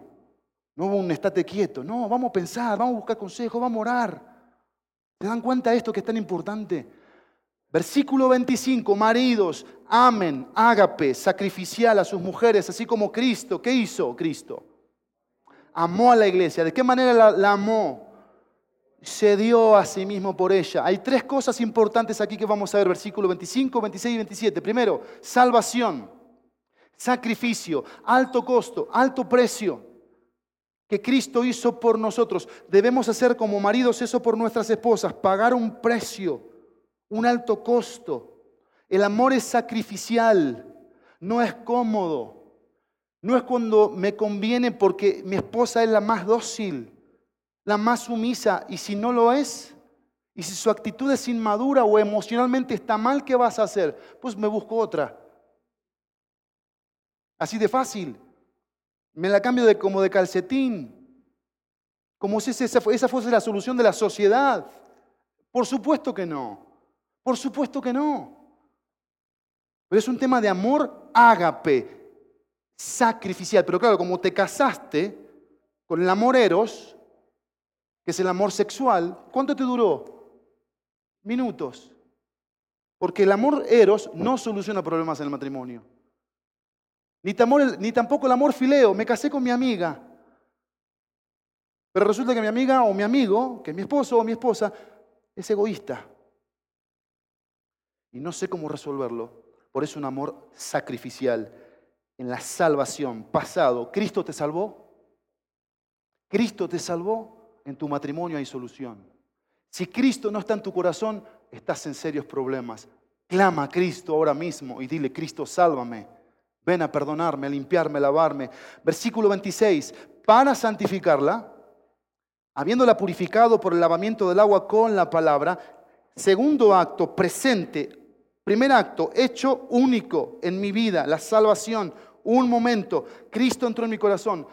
no hubo un estate quieto. No, vamos a pensar, vamos a buscar consejos, vamos a orar. ¿Se dan cuenta de esto que es tan importante? Versículo 25, maridos, amen, ágape, sacrificial a sus mujeres, así como Cristo. ¿Qué hizo Cristo? Amó a la iglesia. ¿De qué manera la amó? Se dio a sí mismo por ella. Hay tres cosas importantes aquí que vamos a ver, versículo 25, 26 y 27. Primero, salvación, sacrificio, alto costo, alto precio que Cristo hizo por nosotros. Debemos hacer como maridos eso por nuestras esposas, pagar un precio, un alto costo. El amor es sacrificial, no es cómodo. No es cuando me conviene porque mi esposa es la más dócil la más sumisa, y si no lo es, y si su actitud es inmadura o emocionalmente está mal, ¿qué vas a hacer? Pues me busco otra. Así de fácil. Me la cambio de, como de calcetín. Como si esa, esa fuese la solución de la sociedad. Por supuesto que no. Por supuesto que no. Pero es un tema de amor ágape, sacrificial. Pero claro, como te casaste con el amor eros, que es el amor sexual, ¿cuánto te duró? Minutos. Porque el amor eros no soluciona problemas en el matrimonio. Ni, tampoco el amor fileo. Me casé con mi amiga. Pero resulta que mi amiga o mi amigo, que es mi esposo o mi esposa, es egoísta. Y no sé cómo resolverlo. Por eso un amor sacrificial en la salvación pasado. ¿Cristo te salvó? ¿Cristo te salvó? En tu matrimonio hay solución. Si Cristo no está en tu corazón, estás en serios problemas. Clama a Cristo ahora mismo y dile, Cristo, sálvame. Ven a perdonarme, a limpiarme, a lavarme. Versículo 26, para santificarla, habiéndola purificado por el lavamiento del agua con la palabra. Segundo acto, presente. Primer acto, hecho único en mi vida, la salvación. Un momento, Cristo entró en mi corazón.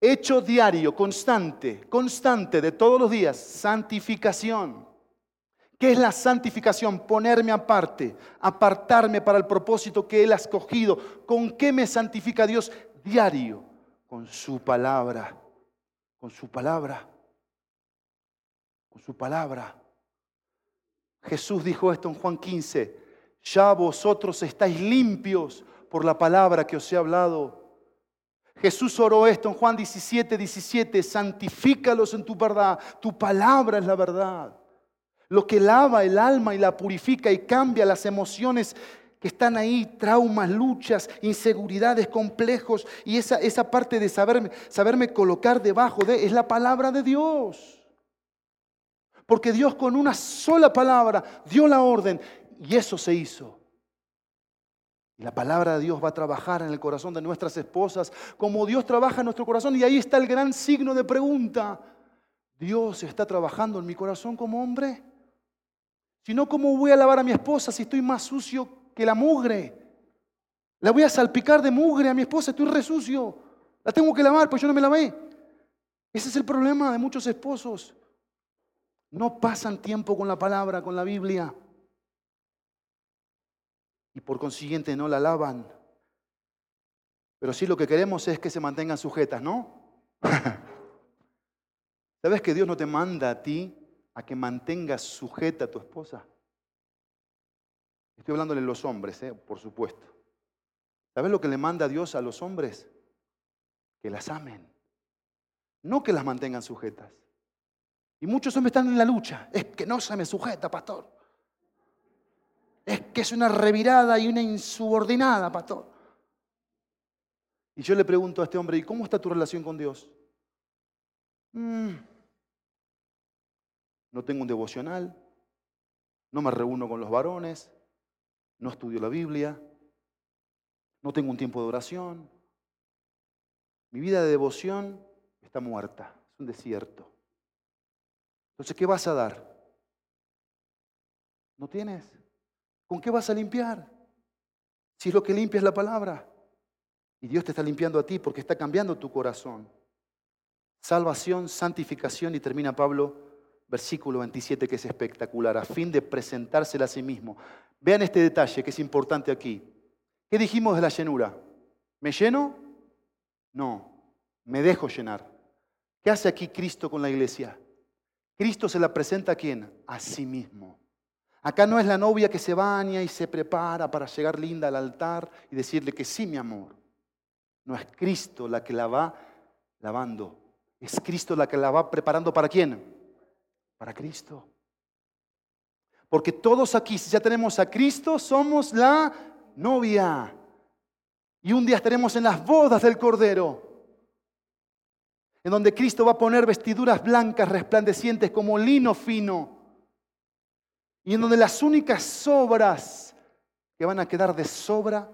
Hecho diario, constante, constante de todos los días, santificación. ¿Qué es la santificación? Ponerme aparte, apartarme para el propósito que Él ha escogido. ¿Con qué me santifica Dios? Diario, con su palabra, con su palabra, con su palabra. Jesús dijo esto en Juan 15, ya vosotros estáis limpios por la palabra que os he hablado. Jesús oró esto en Juan 17, 17, santifícalos en tu verdad, tu palabra es la verdad. Lo que lava el alma y la purifica y cambia las emociones que están ahí, traumas, luchas, inseguridades, complejos, y esa, esa parte de saberme, saberme colocar debajo de, es la palabra de Dios. Porque Dios con una sola palabra dio la orden y eso se hizo. Y la palabra de Dios va a trabajar en el corazón de nuestras esposas como Dios trabaja en nuestro corazón. Y ahí está el gran signo de pregunta. ¿Dios está trabajando en mi corazón como hombre? Si no, ¿cómo voy a lavar a mi esposa si estoy más sucio que la mugre? La voy a salpicar de mugre a mi esposa, estoy re sucio. La tengo que lavar, pues yo no me lavé. Ese es el problema de muchos esposos. No pasan tiempo con la palabra, con la Biblia y por consiguiente no la lavan. Pero sí lo que queremos es que se mantengan sujetas, ¿no? ¿Sabes que Dios no te manda a ti a que mantengas sujeta a tu esposa? Estoy hablándole a los hombres, ¿eh? por supuesto. ¿Sabes lo que le manda Dios a los hombres? Que las amen, no que las mantengan sujetas. Y muchos hombres están en la lucha. Es que no se me sujeta, pastor es que es una revirada y una insubordinada, pastor. Y yo le pregunto a este hombre, ¿y cómo está tu relación con Dios? Mm. no tengo un devocional, no me reúno con los varones, no estudio la Biblia, no tengo un tiempo de oración. Mi vida de devoción está muerta, es un desierto. Entonces, ¿qué vas a dar? ¿No tienes? ¿Con qué vas a limpiar? Si lo que limpia es la palabra. Y Dios te está limpiando a ti porque está cambiando tu corazón. Salvación, santificación y termina Pablo, versículo 27 que es espectacular, a fin de presentársela a sí mismo. Vean este detalle que es importante aquí. ¿Qué dijimos de la llenura? ¿Me lleno? No, me dejo llenar. ¿Qué hace aquí Cristo con la iglesia? Cristo se la presenta a quién? A sí mismo. Acá no es la novia que se baña y se prepara para llegar linda al altar y decirle que sí, mi amor. No es Cristo la que la va lavando. Es Cristo la que la va preparando para quién? Para Cristo. Porque todos aquí, si ya tenemos a Cristo, somos la novia. Y un día estaremos en las bodas del Cordero, en donde Cristo va a poner vestiduras blancas, resplandecientes como lino fino y en donde las únicas obras que van a quedar de sobra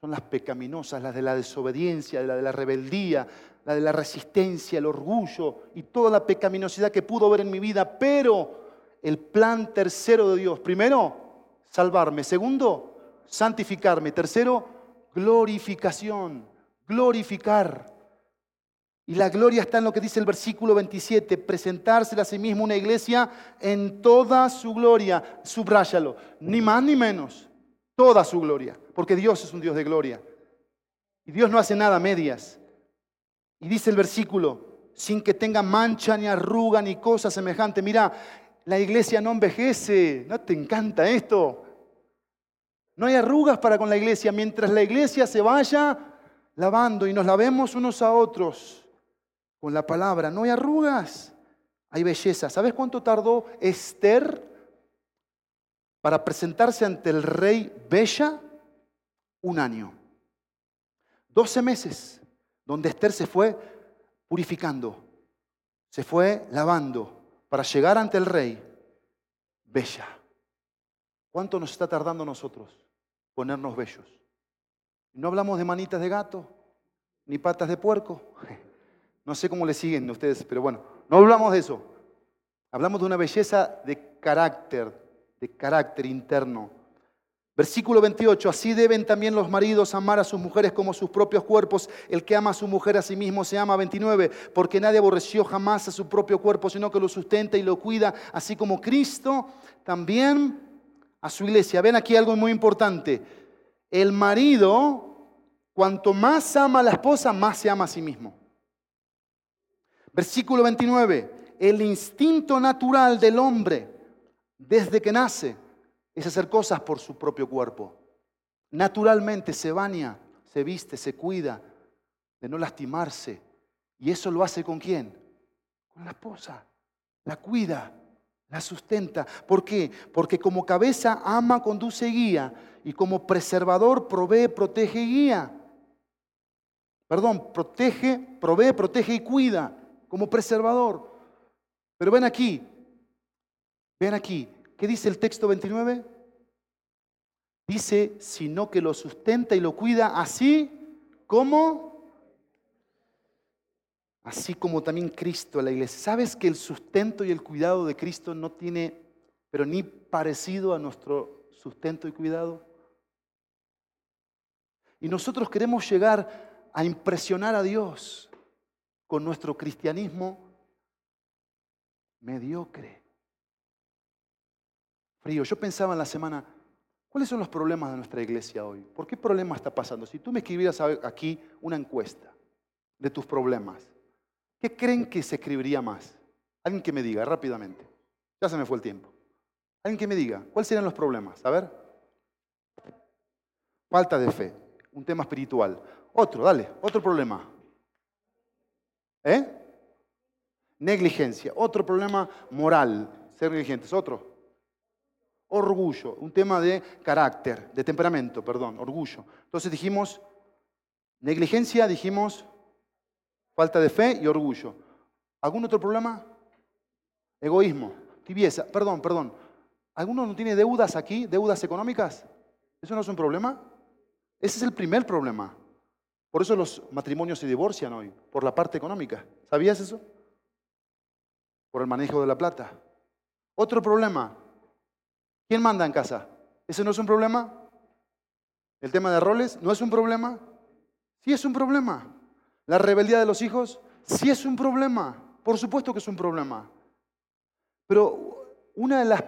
son las pecaminosas, las de la desobediencia, la de la rebeldía, la de la resistencia, el orgullo y toda la pecaminosidad que pudo haber en mi vida. Pero el plan tercero de Dios, primero, salvarme. Segundo, santificarme. Tercero, glorificación, glorificar. Y la gloria está en lo que dice el versículo 27, presentársela a sí mismo una iglesia en toda su gloria. Subráyalo, ni más ni menos, toda su gloria, porque Dios es un Dios de gloria. Y Dios no hace nada a medias. Y dice el versículo, sin que tenga mancha ni arruga ni cosa semejante. Mira, la iglesia no envejece. ¿No te encanta esto? No hay arrugas para con la iglesia mientras la iglesia se vaya lavando y nos lavemos unos a otros con la palabra. No hay arrugas, hay belleza. ¿Sabes cuánto tardó Esther para presentarse ante el rey Bella? Un año. Doce meses, donde Esther se fue purificando, se fue lavando para llegar ante el rey Bella. ¿Cuánto nos está tardando nosotros ponernos bellos? No hablamos de manitas de gato, ni patas de puerco. No sé cómo le siguen ustedes, pero bueno, No hablamos de eso. Hablamos de una belleza de carácter, de carácter interno. Versículo 28, así deben también los maridos amar a sus mujeres como sus propios cuerpos. El que ama a su mujer a sí mismo se ama. 29, porque nadie aborreció jamás a su propio cuerpo, sino que lo sustenta y lo cuida, así como Cristo también a su iglesia. Ven aquí algo muy importante. El marido, cuanto más ama a la esposa, más se ama a sí mismo. Versículo 29, el instinto natural del hombre desde que nace es hacer cosas por su propio cuerpo. Naturalmente se baña, se viste, se cuida de no lastimarse. ¿Y eso lo hace con quién? Con la esposa. La cuida, la sustenta. ¿Por qué? Porque como cabeza ama, conduce y guía. Y como preservador provee, protege y guía. Perdón, protege, provee, protege y cuida. Como preservador. Pero ven aquí, ven aquí, ¿Qué dice el texto 29? Dice, sino que lo sustenta y lo cuida así como, así como también Cristo la iglesia. ¿Sabes que el sustento y el cuidado de Cristo no tiene, pero ni parecido a nuestro sustento y cuidado? Y nosotros queremos llegar a impresionar a Dios con nuestro cristianismo mediocre. Yo pensaba en la semana, ¿cuáles son los problemas de nuestra iglesia hoy? ¿Por qué problema está pasando? Si tú me escribieras aquí una encuesta de tus problemas, ¿qué creen que se escribiría más? Alguien que me diga rápidamente. Ya se me fue el tiempo. Alguien que me diga, ¿cuáles serían los problemas? A ver. Falta de fe, un tema espiritual. Otro, dale, otro problema. ¿Eh? Negligencia, otro problema moral, ser negligentes, otro. Orgullo, un tema de carácter, de temperamento, perdón, orgullo. Entonces dijimos, negligencia, dijimos, falta de fe y orgullo. ¿Algún otro problema? Egoísmo, tibieza, perdón, perdón. ¿Alguno no tiene deudas aquí, deudas económicas? ¿Eso no es un problema? Ese es el primer problema. Por eso los matrimonios se divorcian hoy, por la parte económica. ¿Sabías eso? Por el manejo de la plata. Otro problema, ¿Quién manda en casa? ¿Ese no es un problema? ¿El tema de roles no es un problema? Sí es un problema. ¿La rebeldía de los hijos? Sí es un problema. Por supuesto que es un problema. Pero una de las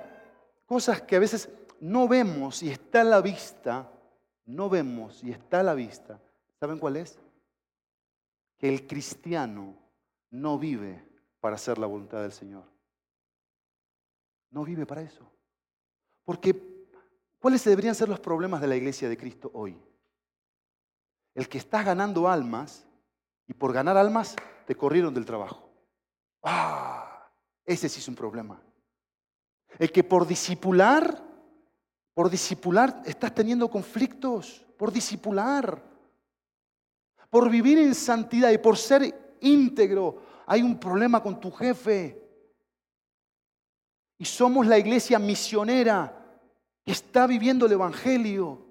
cosas que a veces no vemos y está a la vista, no vemos y está a la vista, ¿saben cuál es? Que el cristiano no vive para hacer la voluntad del Señor. No vive para eso. Porque, ¿cuáles deberían ser los problemas de la iglesia de Cristo hoy? El que estás ganando almas y por ganar almas te corrieron del trabajo. Ah, ese sí es un problema. El que por disipular, por disipular estás teniendo conflictos, por disipular, por vivir en santidad y por ser íntegro, hay un problema con tu jefe. Y somos la iglesia misionera está viviendo el Evangelio.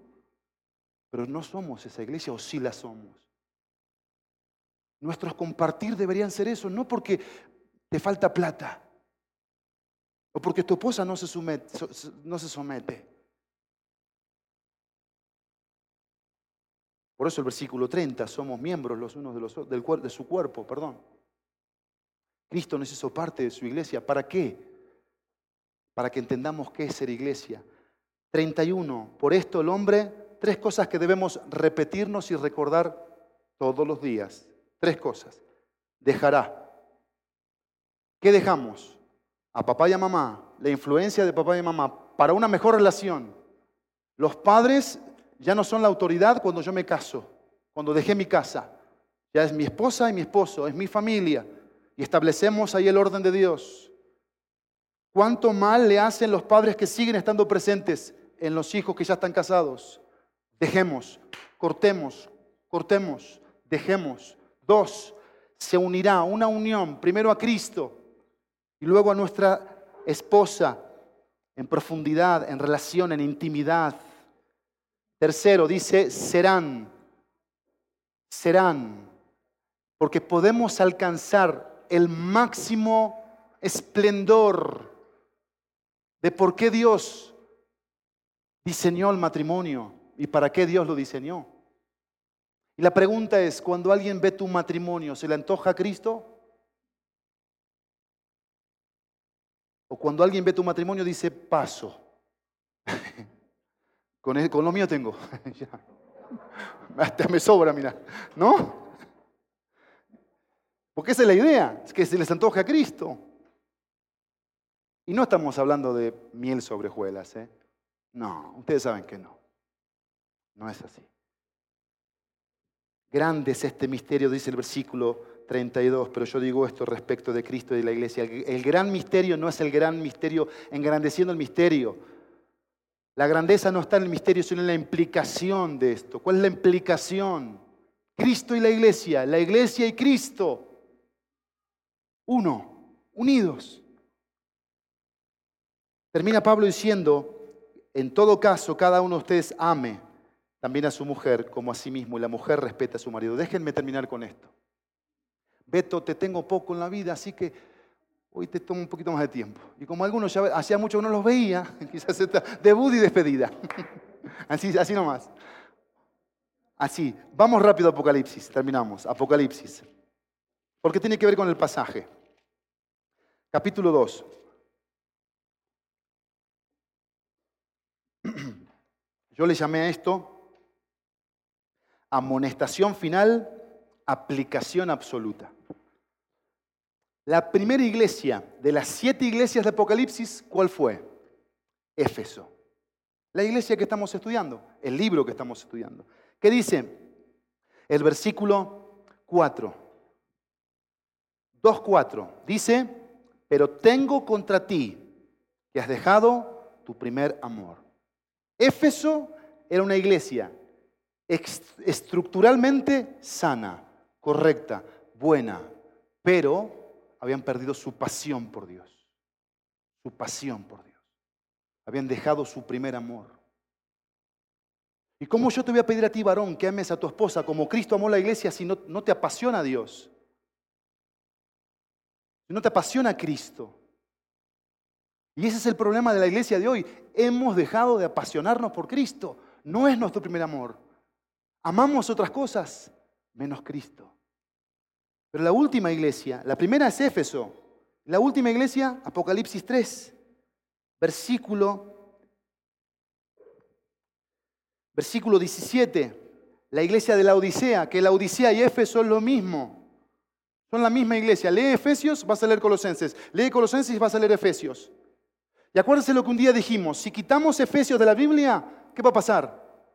Pero no somos esa iglesia o sí la somos. Nuestros compartir deberían ser eso, no porque te falta plata o porque tu esposa no se somete. No se somete. Por eso el versículo 30, somos miembros los unos de, los, del, de su cuerpo, perdón. Cristo nos hizo parte de su iglesia. ¿Para qué? Para que entendamos qué es ser iglesia 31. Por esto el hombre, tres cosas que debemos repetirnos y recordar todos los días. Tres cosas. Dejará. ¿Qué dejamos? A papá y a mamá, la influencia de papá y mamá para una mejor relación. Los padres ya no son la autoridad cuando yo me caso, cuando dejé mi casa. Ya es mi esposa y mi esposo, es mi familia. Y establecemos ahí el orden de Dios. ¿Cuánto mal le hacen los padres que siguen estando presentes en los hijos que ya están casados? Dejemos, cortemos, cortemos, dejemos. Dos, se unirá una unión, primero a Cristo y luego a nuestra esposa en profundidad, en relación, en intimidad. Tercero, dice, serán, serán, porque podemos alcanzar el máximo esplendor de por qué Dios diseñó el matrimonio y para qué Dios lo diseñó. Y la pregunta es, cuando alguien ve tu matrimonio, ¿se le antoja a Cristo? O cuando alguien ve tu matrimonio dice, paso. con, con lo mío tengo. Hasta me sobra, mira. ¿No? Porque esa es la idea, es que se les antoje a Cristo. Y no estamos hablando de miel sobre hojuelas, ¿eh? No, ustedes saben que no. No es así. Grande es este misterio, dice el versículo 32, pero yo digo esto respecto de Cristo y de la iglesia. El, gran misterio no es el gran misterio engrandeciendo el misterio. La grandeza no está en el misterio, sino en la implicación de esto. ¿Cuál es la implicación? Cristo y la iglesia, la iglesia y Cristo. Uno, unidos. Termina Pablo diciendo, en todo caso, cada uno de ustedes ame también a su mujer como a sí mismo y la mujer respeta a su marido. Déjenme terminar con esto. Beto, te tengo poco en la vida, así que hoy te tomo un poquito más de tiempo. Y como algunos ya hacía mucho que no los veía, quizás debut y despedida. Así, así nomás. Así, vamos rápido a Apocalipsis, terminamos. Apocalipsis. Porque tiene que ver con el pasaje. Capítulo 2. Yo le llamé a esto amonestación final, aplicación absoluta. La primera iglesia de las siete iglesias de Apocalipsis, ¿cuál fue? Éfeso. La iglesia que estamos estudiando, el libro que estamos estudiando. ¿Qué dice? El versículo 4. 2.4. Dice, pero tengo contra ti que has dejado tu primer amor. Éfeso era una iglesia estructuralmente sana, correcta, buena, pero habían perdido su pasión por Dios, su pasión por Dios. Habían dejado su primer amor. ¿Y cómo yo te voy a pedir a ti, varón, que ames a tu esposa como Cristo amó la iglesia si no, no te apasiona a Dios? Si no te apasiona Cristo. Y ese es el problema de la iglesia de hoy. Hemos dejado de apasionarnos por Cristo. No es nuestro primer amor. Amamos otras cosas menos Cristo. Pero la última iglesia, la primera es Éfeso, la última iglesia, Apocalipsis 3, versículo, versículo 17, la iglesia de la Odisea, que la Odisea y Éfeso son lo mismo, son la misma iglesia. Lee Efesios, vas a leer Colosenses, lee Colosenses, vas a leer Efesios. Y acuérdense lo que un día dijimos, si quitamos Efesios de la Biblia, ¿qué va a pasar?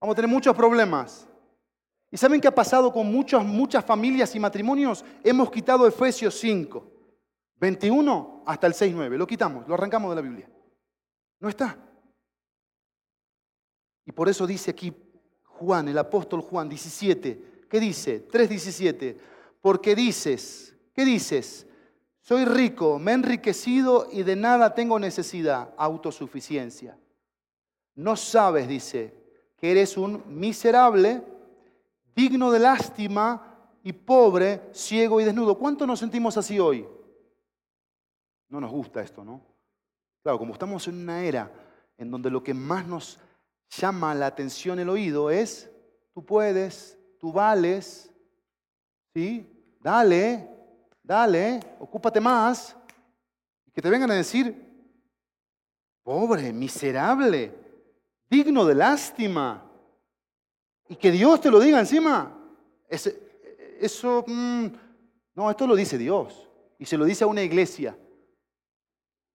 Vamos a tener muchos problemas. ¿Y saben qué ha pasado con muchas, muchas familias y matrimonios? Hemos quitado Efesios 5, 21 hasta el 6, 9. Lo quitamos, lo arrancamos de la Biblia. No está. Y por eso dice aquí Juan, el apóstol Juan 17. ¿Qué dice? 3.17. Porque dices, ¿qué dices? Soy rico, me he enriquecido y de nada tengo necesidad, autosuficiencia. No sabes, dice, que eres un miserable, digno de lástima y pobre, ciego y desnudo. ¿Cuánto nos sentimos así hoy? No nos gusta esto, ¿no? Claro, como estamos en una era en donde lo que más nos llama la atención el oído es, tú puedes, tú vales, ¿sí? Dale, dale, ocúpate más. Y que te vengan a decir, pobre, miserable, digno de lástima. Y que Dios te lo diga encima. eso, mm, no, esto lo dice Dios. Y se lo dice a una iglesia,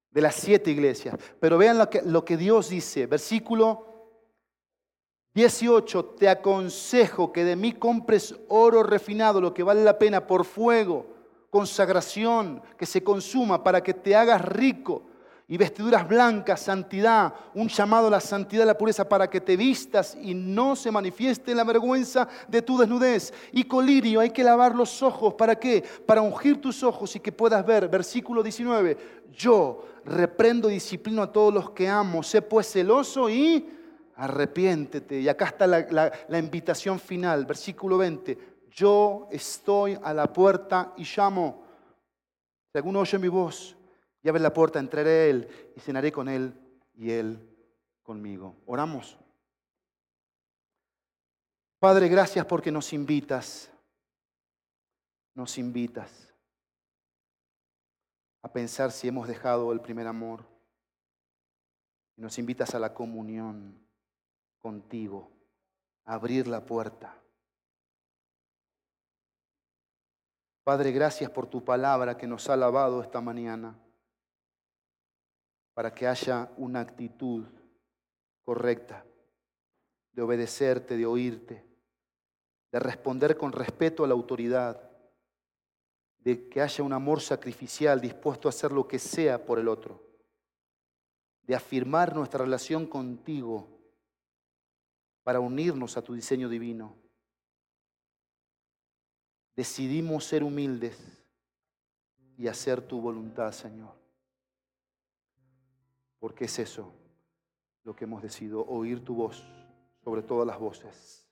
de las siete iglesias. Pero vean lo que, lo que Dios dice, versículo 18, te aconsejo que de mí compres oro refinado, lo que vale la pena, por fuego, consagración, que se consuma para que te hagas rico y vestiduras blancas, santidad, un llamado a la santidad y la pureza para que te vistas y no se manifieste la vergüenza de tu desnudez. Y colirio, hay que lavar los ojos, ¿para qué? Para ungir tus ojos y que puedas ver. Versículo 19, yo reprendo y disciplino a todos los que amo, sé pues celoso y arrepiéntete. Y acá está la, la invitación final, versículo 20, yo estoy a la puerta y llamo. Si alguno oye mi voz y abre la puerta, entraré a él y cenaré con él y él conmigo. Oramos. Padre, gracias porque nos invitas, nos invitas a pensar si hemos dejado el primer amor. Y nos invitas a la comunión contigo, a abrir la puerta. Padre, gracias por tu palabra que nos ha lavado esta mañana, para que haya una actitud correcta de obedecerte, de oírte, de responder con respeto a la autoridad, de que haya un amor sacrificial dispuesto a hacer lo que sea por el otro, de afirmar nuestra relación contigo para unirnos a tu diseño divino decidimos ser humildes y hacer tu voluntad, Señor. Porque es eso lo que hemos decidido, oír tu voz sobre todas las voces.